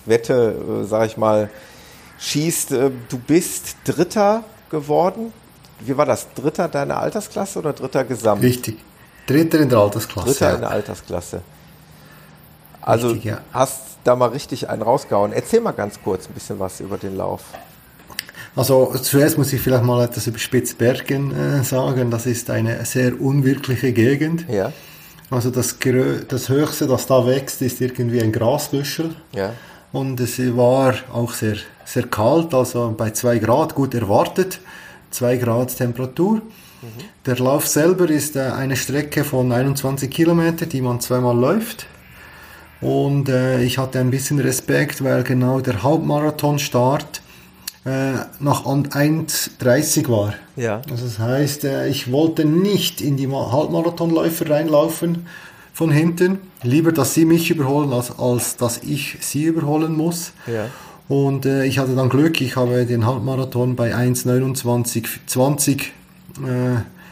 Wette, äh, sag ich mal, schießt. Äh, du bist Dritter geworden. Wie war das? Dritter deiner Altersklasse oder Dritter Gesamt? Richtig. Dritter in der Altersklasse. Dritter ja. in der Altersklasse. Also richtig, ja. hast da mal richtig einen rausgehauen. Erzähl mal ganz kurz ein bisschen was über den Lauf. Also zuerst muss ich vielleicht mal etwas über Spitzbergen äh, sagen. Das ist eine sehr unwirkliche Gegend. Ja. Also das, das Höchste, das da wächst, ist irgendwie ein Grasbüschel. Ja. Und es war auch sehr, sehr kalt, also bei zwei Grad gut erwartet. zwei Grad Temperatur. Mhm. Der Lauf selber ist äh, eine Strecke von 21 Kilometer, die man zweimal läuft. Und äh, ich hatte ein bisschen Respekt, weil genau der Hauptmarathonstart äh, nach 1,30 war. Ja. Also das heißt, äh, ich wollte nicht in die Halbmarathonläufer reinlaufen von hinten. Lieber, dass sie mich überholen, als, als dass ich sie überholen muss. Ja. Und äh, ich hatte dann Glück, ich habe den Halbmarathon bei 1,29,20 äh,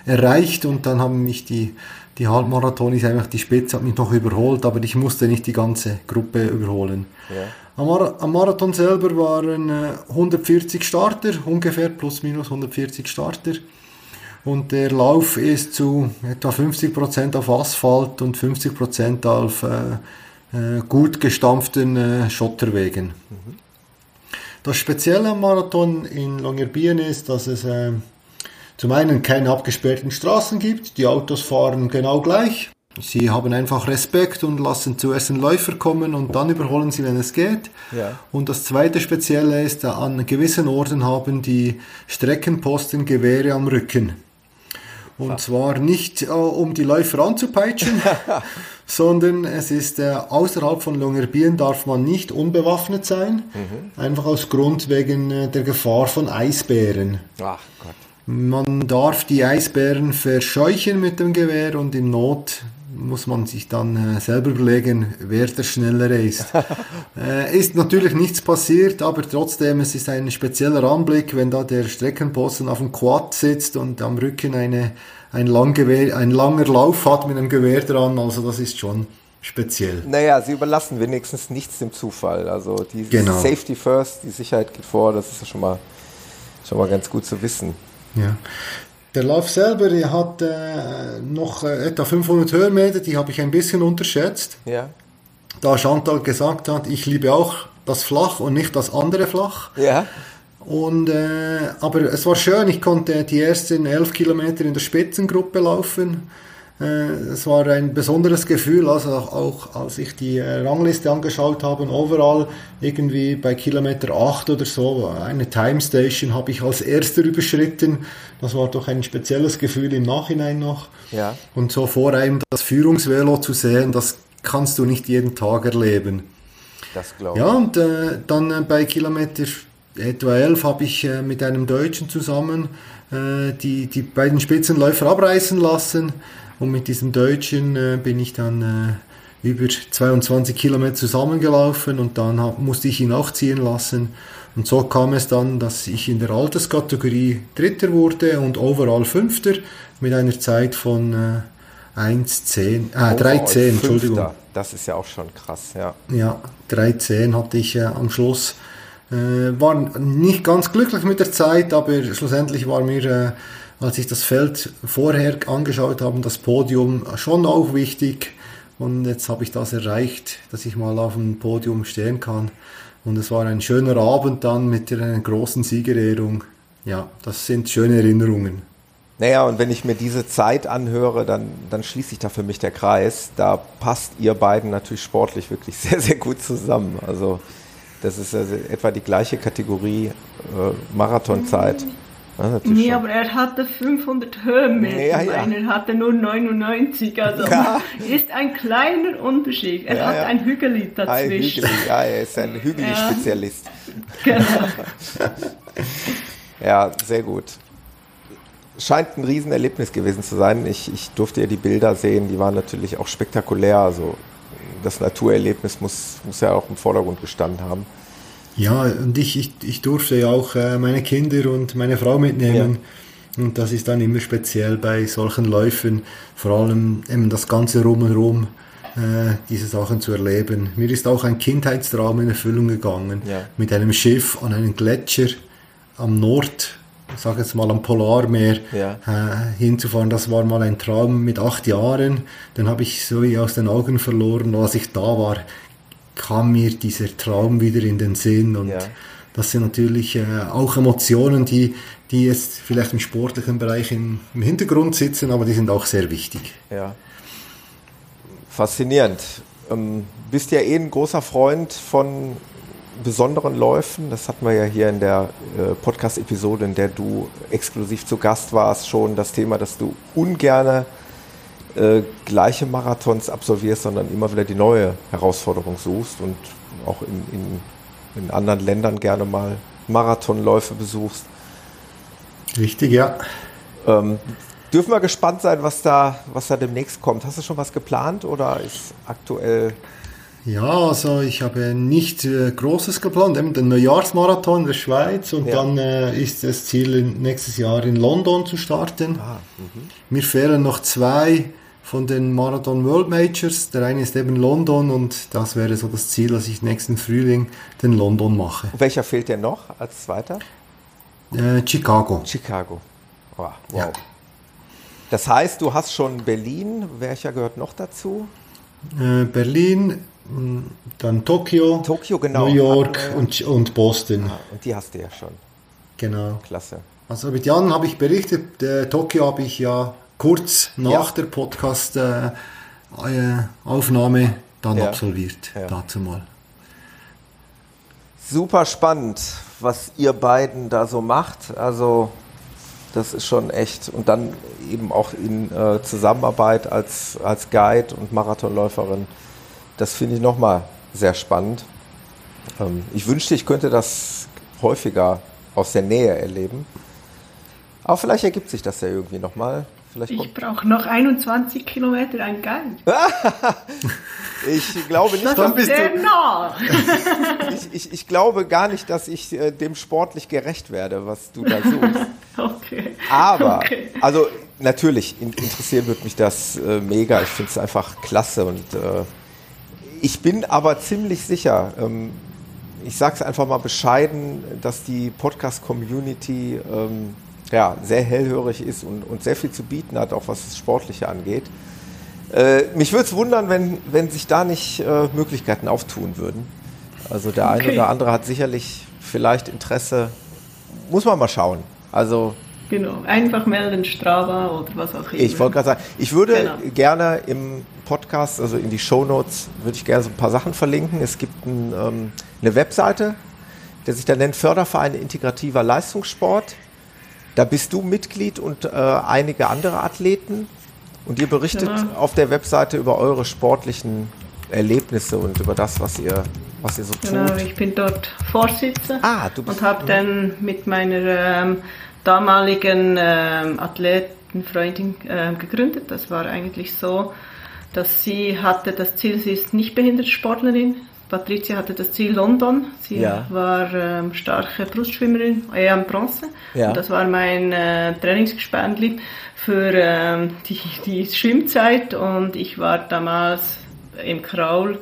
erreicht und dann haben mich die, die Halbmarathon ist einfach die Spitze, hat mich noch überholt, aber ich musste nicht die ganze Gruppe überholen. Ja. Am, Marathon selber waren 140 äh, Starter, ungefähr plus minus 140 Starter. Und der Lauf ist zu etwa 50% auf Asphalt und 50% auf äh, äh, gut gestampften äh, Schotterwegen. Mhm. Das Spezielle am Marathon in Longyearbyen ist, dass es äh, zum einen keine abgesperrten Straßen gibt, die Autos fahren genau gleich. Sie haben einfach Respekt und lassen zuerst den Läufer kommen und dann überholen sie, wenn es geht. Ja. Und das zweite Spezielle ist, an gewissen Orten haben die Streckenposten Gewehre am Rücken. Und Ach. zwar nicht, äh, um die Läufer anzupeitschen, sondern es ist äh, außerhalb von Longyearbyen darf man nicht unbewaffnet sein, mhm. einfach aus Grund wegen äh, der Gefahr von Eisbären. Ach Gott. Man darf die Eisbären verscheuchen mit dem Gewehr und in Not muss man sich dann äh, selber überlegen, wer der Schnellere ist. äh, ist natürlich nichts passiert, aber trotzdem, es ist ein spezieller Anblick, wenn da der Streckenposten auf dem Quad sitzt und am Rücken eine, ein, Langgewehr, ein langer Lauf hat mit einem Gewehr dran. Also das ist schon speziell. Naja, sie überlassen wenigstens nichts dem Zufall. Also die genau. Safety First, die Sicherheit geht vor, das ist schon mal, schon mal ganz gut zu wissen. Ja. Der Lauf selber hat äh, noch äh, etwa 500 Höhenmeter, die habe ich ein bisschen unterschätzt. Ja. Da Chantal gesagt hat, ich liebe auch das Flach und nicht das andere Flach. Ja. Und, äh, aber es war schön, ich konnte die ersten elf Kilometer in der Spitzengruppe laufen. Äh, es war ein besonderes Gefühl, also auch als ich die äh, Rangliste angeschaut habe, overall irgendwie bei Kilometer 8 oder so, eine Time Station habe ich als erster überschritten. Das war doch ein spezielles Gefühl im Nachhinein noch. Ja. Und so vor einem das Führungsvelo zu sehen, das kannst du nicht jeden Tag erleben. Das glaube ich. Ja, und äh, dann äh, bei Kilometer etwa 11 habe ich äh, mit einem Deutschen zusammen äh, die, die beiden Spitzenläufer abreißen lassen. Und mit diesem Deutschen äh, bin ich dann äh, über 22 Kilometer zusammengelaufen und dann hab, musste ich ihn auch ziehen lassen. Und so kam es dann, dass ich in der Alterskategorie Dritter wurde und overall Fünfter mit einer Zeit von äh, 1,10, äh, 3,10, Entschuldigung. Das ist ja auch schon krass, ja. Ja, 3,10 hatte ich äh, am Schluss. Äh, war nicht ganz glücklich mit der Zeit, aber schlussendlich war mir äh, als ich das Feld vorher angeschaut habe, das Podium schon auch wichtig. Und jetzt habe ich das erreicht, dass ich mal auf dem Podium stehen kann. Und es war ein schöner Abend dann mit einer großen Siegerehrung. Ja, das sind schöne Erinnerungen. Naja, und wenn ich mir diese Zeit anhöre, dann, dann schließt sich da für mich der Kreis. Da passt ihr beiden natürlich sportlich wirklich sehr, sehr gut zusammen. Also das ist also etwa die gleiche Kategorie äh, Marathonzeit. Ja, nee, schon. aber er hatte 500 Höhenmeter, ja, ja. er hatte nur 99, also ja. ist ein kleiner Unterschied. Er ja, hat ein Hügeli dazwischen. Ein Hügeli, ja, er ist ein Hügeli-Spezialist. Genau. ja, sehr gut scheint ein Riesenerlebnis gewesen zu sein. Ich, ich durfte ja die Bilder sehen, die waren natürlich auch spektakulär. Also das Naturerlebnis muss, muss ja auch im Vordergrund gestanden haben. Ja, und ich, ich, ich durfte ja auch äh, meine Kinder und meine Frau mitnehmen. Ja. Und das ist dann immer speziell bei solchen Läufen, vor allem eben das ganze Rum und Rum, äh, diese Sachen zu erleben. Mir ist auch ein Kindheitstraum in Erfüllung gegangen, ja. mit einem Schiff an einen Gletscher am Nord ich sage jetzt mal am Polarmeer ja. äh, hinzufahren. Das war mal ein Traum mit acht Jahren. Dann habe ich so aus den Augen verloren. Als ich da war, kam mir dieser Traum wieder in den Sinn. Und ja. das sind natürlich äh, auch Emotionen, die, die jetzt vielleicht im sportlichen Bereich im, im Hintergrund sitzen, aber die sind auch sehr wichtig. Ja. Faszinierend. Ähm, bist ja eh ein großer Freund von besonderen Läufen. Das hatten wir ja hier in der äh, Podcast-Episode, in der du exklusiv zu Gast warst, schon das Thema, dass du ungerne äh, gleiche Marathons absolvierst, sondern immer wieder die neue Herausforderung suchst und auch in, in, in anderen Ländern gerne mal Marathonläufe besuchst. Richtig, ja. Ähm, dürfen wir gespannt sein, was da, was da demnächst kommt. Hast du schon was geplant oder ist aktuell ja, also ich habe nicht äh, Großes geplant, eben den Neujahrsmarathon in der Schweiz und ja. dann äh, ist das Ziel, nächstes Jahr in London zu starten. Ah, mhm. Mir fehlen noch zwei von den Marathon World Majors. Der eine ist eben London und das wäre so das Ziel, dass ich nächsten Frühling den London mache. Welcher fehlt dir noch als zweiter? Äh, Chicago. Chicago. Oh, wow. Ja. Das heißt, du hast schon Berlin. Welcher gehört noch dazu? Äh, Berlin, dann Tokio, Tokio genau. New York und, und Boston. Ah, und die hast du ja schon. Genau. Klasse. Also mit Jan habe ich berichtet, äh, Tokio habe ich ja kurz nach der Podcast-Aufnahme äh, dann absolviert, dazu mal. Super spannend, was ihr beiden da so macht. Also das ist schon echt. Und dann eben auch in äh, Zusammenarbeit als, als Guide und Marathonläuferin das finde ich nochmal sehr spannend. Ähm, ich wünschte, ich könnte das häufiger aus der Nähe erleben. Aber vielleicht ergibt sich das ja irgendwie nochmal. Ich brauche noch 21 Kilometer ein Guide. ich glaube nicht, das ist sehr nah. ich, ich, ich, glaube gar nicht, dass ich äh, dem sportlich gerecht werde, was du da suchst. Okay. Aber, okay. also natürlich interessieren wird mich das äh, mega. Ich finde es einfach klasse und äh, ich bin aber ziemlich sicher, ähm, ich sage es einfach mal bescheiden, dass die Podcast-Community ähm, ja, sehr hellhörig ist und, und sehr viel zu bieten hat, auch was das Sportliche angeht. Äh, mich würde es wundern, wenn, wenn sich da nicht äh, Möglichkeiten auftun würden. Also der okay. eine oder andere hat sicherlich vielleicht Interesse. Muss man mal schauen. Also Genau, einfach melden, Strava oder was auch immer. Ich wollte gerade sagen, ich würde genau. gerne im Podcast, also in die Show Notes, würde ich gerne so ein paar Sachen verlinken. Es gibt ein, ähm, eine Webseite, der sich da nennt Förderverein Integrativer Leistungssport. Da bist du Mitglied und äh, einige andere Athleten. Und ihr berichtet genau. auf der Webseite über eure sportlichen Erlebnisse und über das, was ihr, was ihr so tut. Genau, ich bin dort Vorsitzer ah, du bist, und habe dann mit meiner ähm, damaligen ähm, Athletenfreundin äh, gegründet. Das war eigentlich so, dass sie hatte das Ziel, sie ist nicht behinderte Sportlerin. Patricia hatte das Ziel London. Sie ja. war ähm, starke Brustschwimmerin, eher am Bronze. Ja. Und das war mein äh, Trainingsgespendli für ähm, die, die Schwimmzeit. Und ich war damals im Kraul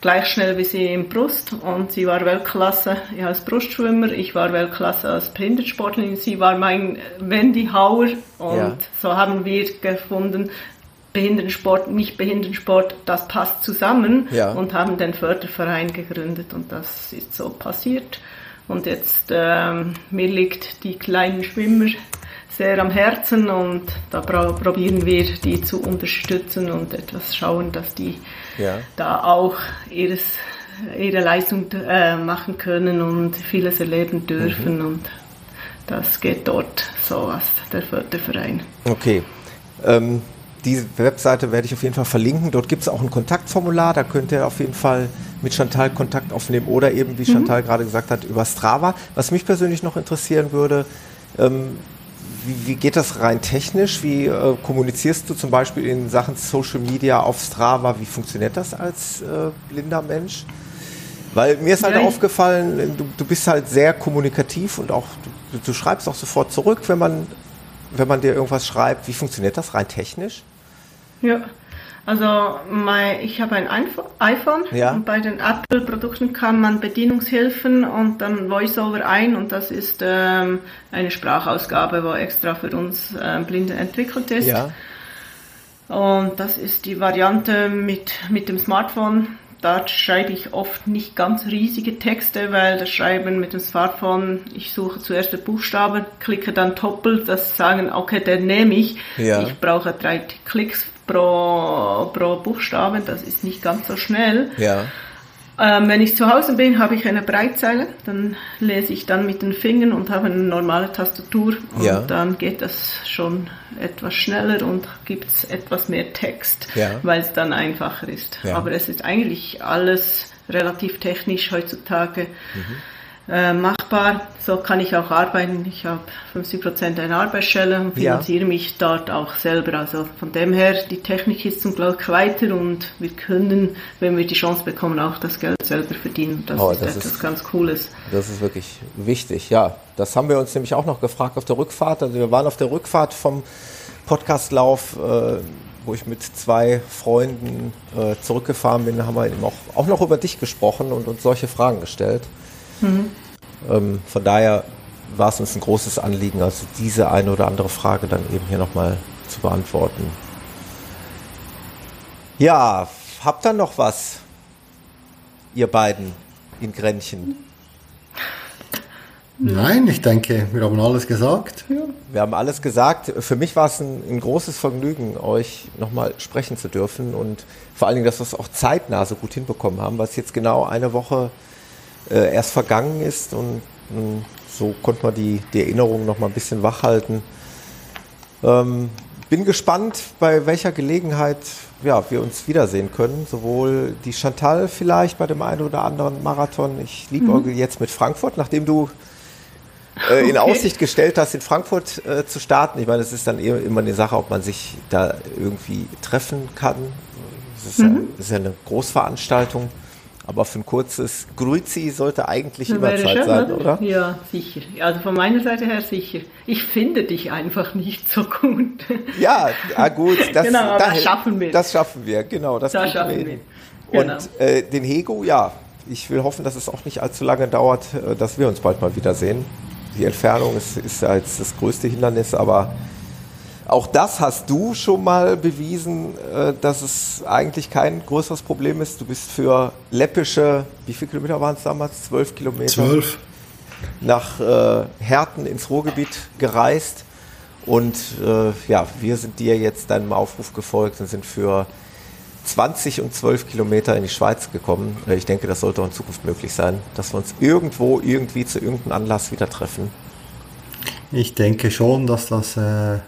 gleich schnell wie sie im Brust und sie war Weltklasse als Brustschwimmer, ich war Weltklasse als Behindertensportlerin, sie war mein Wendy Hauer und ja. so haben wir gefunden, Behindertensport, nicht Behindertensport, das passt zusammen ja. und haben den Förderverein gegründet und das ist so passiert. Und jetzt ähm, mir liegt die kleinen Schwimmer sehr am Herzen und da probieren wir die zu unterstützen und etwas schauen, dass die ja. da auch ihres, ihre Leistung äh, machen können und vieles erleben dürfen mhm. und das geht dort so aus der Förderverein. Okay. Ähm, diese Webseite werde ich auf jeden Fall verlinken. Dort gibt es auch ein Kontaktformular, da könnt ihr auf jeden Fall mit Chantal Kontakt aufnehmen oder eben, wie mhm. Chantal gerade gesagt hat, über Strava. Was mich persönlich noch interessieren würde, ähm, wie, wie, geht das rein technisch? Wie äh, kommunizierst du zum Beispiel in Sachen Social Media auf Strava? Wie funktioniert das als äh, blinder Mensch? Weil mir ist halt ja, aufgefallen, du, du, bist halt sehr kommunikativ und auch du, du, schreibst auch sofort zurück, wenn man, wenn man dir irgendwas schreibt. Wie funktioniert das rein technisch? Ja, also mein, ich habe ein iPhone ja. und bei den Apple-Produkten kann man Bedienungshilfen und dann VoiceOver ein und das ist ähm, eine Sprachausgabe, wo extra für uns äh, Blinde entwickelt ist. Ja. Und das ist die Variante mit, mit dem Smartphone. Da schreibe ich oft nicht ganz riesige Texte, weil das Schreiben mit dem Smartphone, ich suche zuerst den Buchstaben, klicke dann doppelt, das sagen, okay, den nehme ich. Ja. Ich brauche drei Klicks pro, pro Buchstaben, das ist nicht ganz so schnell. Ja. Ähm, wenn ich zu Hause bin, habe ich eine Breitzeile, dann lese ich dann mit den Fingern und habe eine normale Tastatur und ja. dann geht das schon etwas schneller und gibt es etwas mehr Text, ja. weil es dann einfacher ist. Ja. Aber es ist eigentlich alles relativ technisch heutzutage. Mhm äh, machbar. So kann ich auch arbeiten. Ich habe 50 Prozent einer Arbeitsstelle und finanziere ja. mich dort auch selber. Also von dem her, die Technik ist zum Glück weiter und wir können, wenn wir die Chance bekommen, auch das Geld selber verdienen. Das, oh, das ist etwas ganz Cooles. Das ist wirklich wichtig, ja. Das haben wir uns nämlich auch noch gefragt auf der Rückfahrt. Also wir waren auf der Rückfahrt vom Podcastlauf, äh, wo ich mit zwei Freunden äh, zurückgefahren bin, haben wir eben auch, auch noch über dich gesprochen und uns solche Fragen gestellt. Mhm. Ähm, von daher war es uns ein großes Anliegen, also diese eine oder andere Frage dann eben hier nochmal zu beantworten. Ja, habt ihr noch was, ihr beiden in Grenchen? Nein, ich denke, wir haben alles gesagt. Ja. Wir haben alles gesagt. Für mich war es ein, ein großes Vergnügen, euch nochmal sprechen zu dürfen und vor allen Dingen, dass wir es auch zeitnah so gut hinbekommen haben, es jetzt genau eine Woche äh, erst vergangen ist und, und, so konnte man die, die Erinnerung noch mal ein bisschen wachhalten. Ähm, bin gespannt, bei welcher Gelegenheit ja, wir uns wiedersehen können. Sowohl die Chantal vielleicht bei dem einen oder anderen Marathon. Ich liebe mhm. jetzt mit Frankfurt, nachdem du äh, in okay. Aussicht gestellt hast, in Frankfurt äh, zu starten. Ich meine, es ist dann immer eine Sache, ob man sich da irgendwie treffen kann. Es ist, mhm. ja, ist ja eine Großveranstaltung. Aber für ein kurzes Grüzi sollte eigentlich immer Zeit schon, sein, oder? Ja, sicher. Also von meiner Seite her sicher. Ich finde dich einfach nicht so gut. Ja, ah gut. Das, genau, das, das schaffen wir. Das schaffen wir, genau. Das, das schaffen wir. Genau. Und äh, den Hego, ja, ich will hoffen, dass es auch nicht allzu lange dauert, äh, dass wir uns bald mal wiedersehen. Die Entfernung ist, ist ja jetzt das größte Hindernis, aber auch das hast du schon mal bewiesen, äh, dass es eigentlich kein größeres Problem ist. Du bist für läppische, wie viele Kilometer waren es damals? Zwölf Kilometer? Zwölf. Nach äh, Herten ins Ruhrgebiet gereist. Und äh, ja, wir sind dir jetzt deinem Aufruf gefolgt und sind für 20 und 12 Kilometer in die Schweiz gekommen. Äh, ich denke, das sollte auch in Zukunft möglich sein, dass wir uns irgendwo irgendwie zu irgendeinem Anlass wieder treffen. Ich denke schon, dass das äh,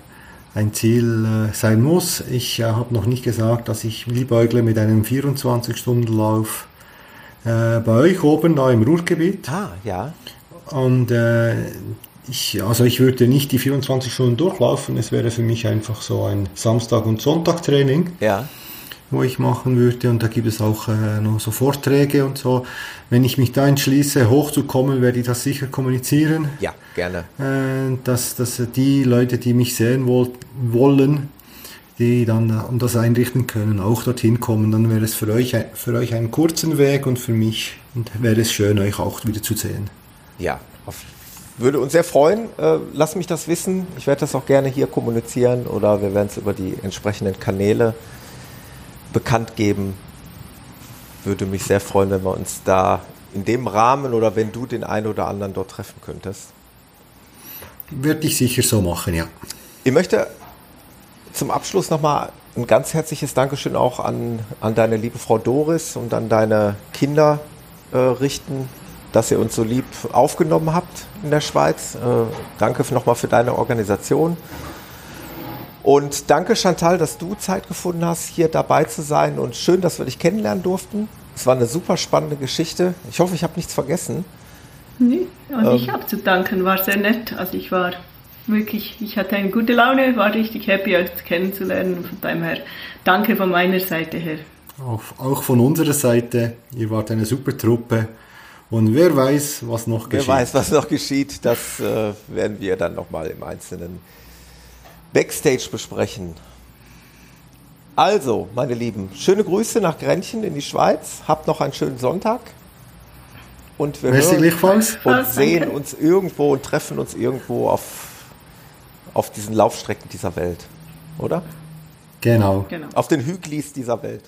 ein Ziel äh, sein muss. Ich äh, habe noch nicht gesagt, dass ich liebäugle mit einem 24-Stunden-Lauf äh, bei euch oben da im Ruhrgebiet. Ah, ja. Und äh, ich, also ich würde nicht die 24 Stunden durchlaufen. Es wäre für mich einfach so ein Samstag- und Sonntagtraining. Ja wo ich machen würde. Und da gibt es auch äh, noch so Vorträge und so. Wenn ich mich da entschließe, hochzukommen, werde ich das sicher kommunizieren. Ja, gerne. Äh, dass, dass die Leute, die mich sehen woll wollen, die dann um das einrichten können, auch dorthin kommen. Dann wäre es für euch, für euch einen kurzen Weg und für mich wäre es schön, euch auch wieder zu sehen. Ja, auf, würde uns sehr freuen. Äh, lass mich das wissen. Ich werde das auch gerne hier kommunizieren oder wir werden es über die entsprechenden Kanäle bekannt geben. Würde mich sehr freuen, wenn wir uns da in dem Rahmen oder wenn du den einen oder anderen dort treffen könntest. Würde ich sicher so machen, ja. Ich möchte zum Abschluss nochmal ein ganz herzliches Dankeschön auch an, an deine liebe Frau Doris und an deine Kinder äh, richten, dass ihr uns so lieb aufgenommen habt in der Schweiz. Äh, danke nochmal für deine Organisation. Und danke Chantal, dass du Zeit gefunden hast, hier dabei zu sein und schön, dass wir dich kennenlernen durften. Es war eine super spannende Geschichte. Ich hoffe, ich habe nichts vergessen. Nee, und ähm, ich habe zu danken, war sehr nett. Also ich war wirklich, ich hatte eine gute Laune, war richtig happy, euch kennenzulernen. Von daher danke von meiner Seite her. Auch, auch von unserer Seite, ihr wart eine super Truppe. Und wer weiß, was noch geschieht. Wer weiß, was noch geschieht, das äh, werden wir dann nochmal im Einzelnen Backstage besprechen. Also, meine Lieben, schöne Grüße nach Grenchen in die Schweiz. Habt noch einen schönen Sonntag. Und wir Merci hören und sehen uns irgendwo und treffen uns irgendwo auf auf diesen Laufstrecken dieser Welt, oder? Genau. genau. Auf den Hüglis dieser Welt.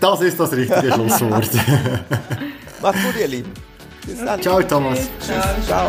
Das ist das richtige Schlusswort. Macht's gut, ihr Lieben. Bis dann. Ciao, Thomas. Tschüss. Ciao.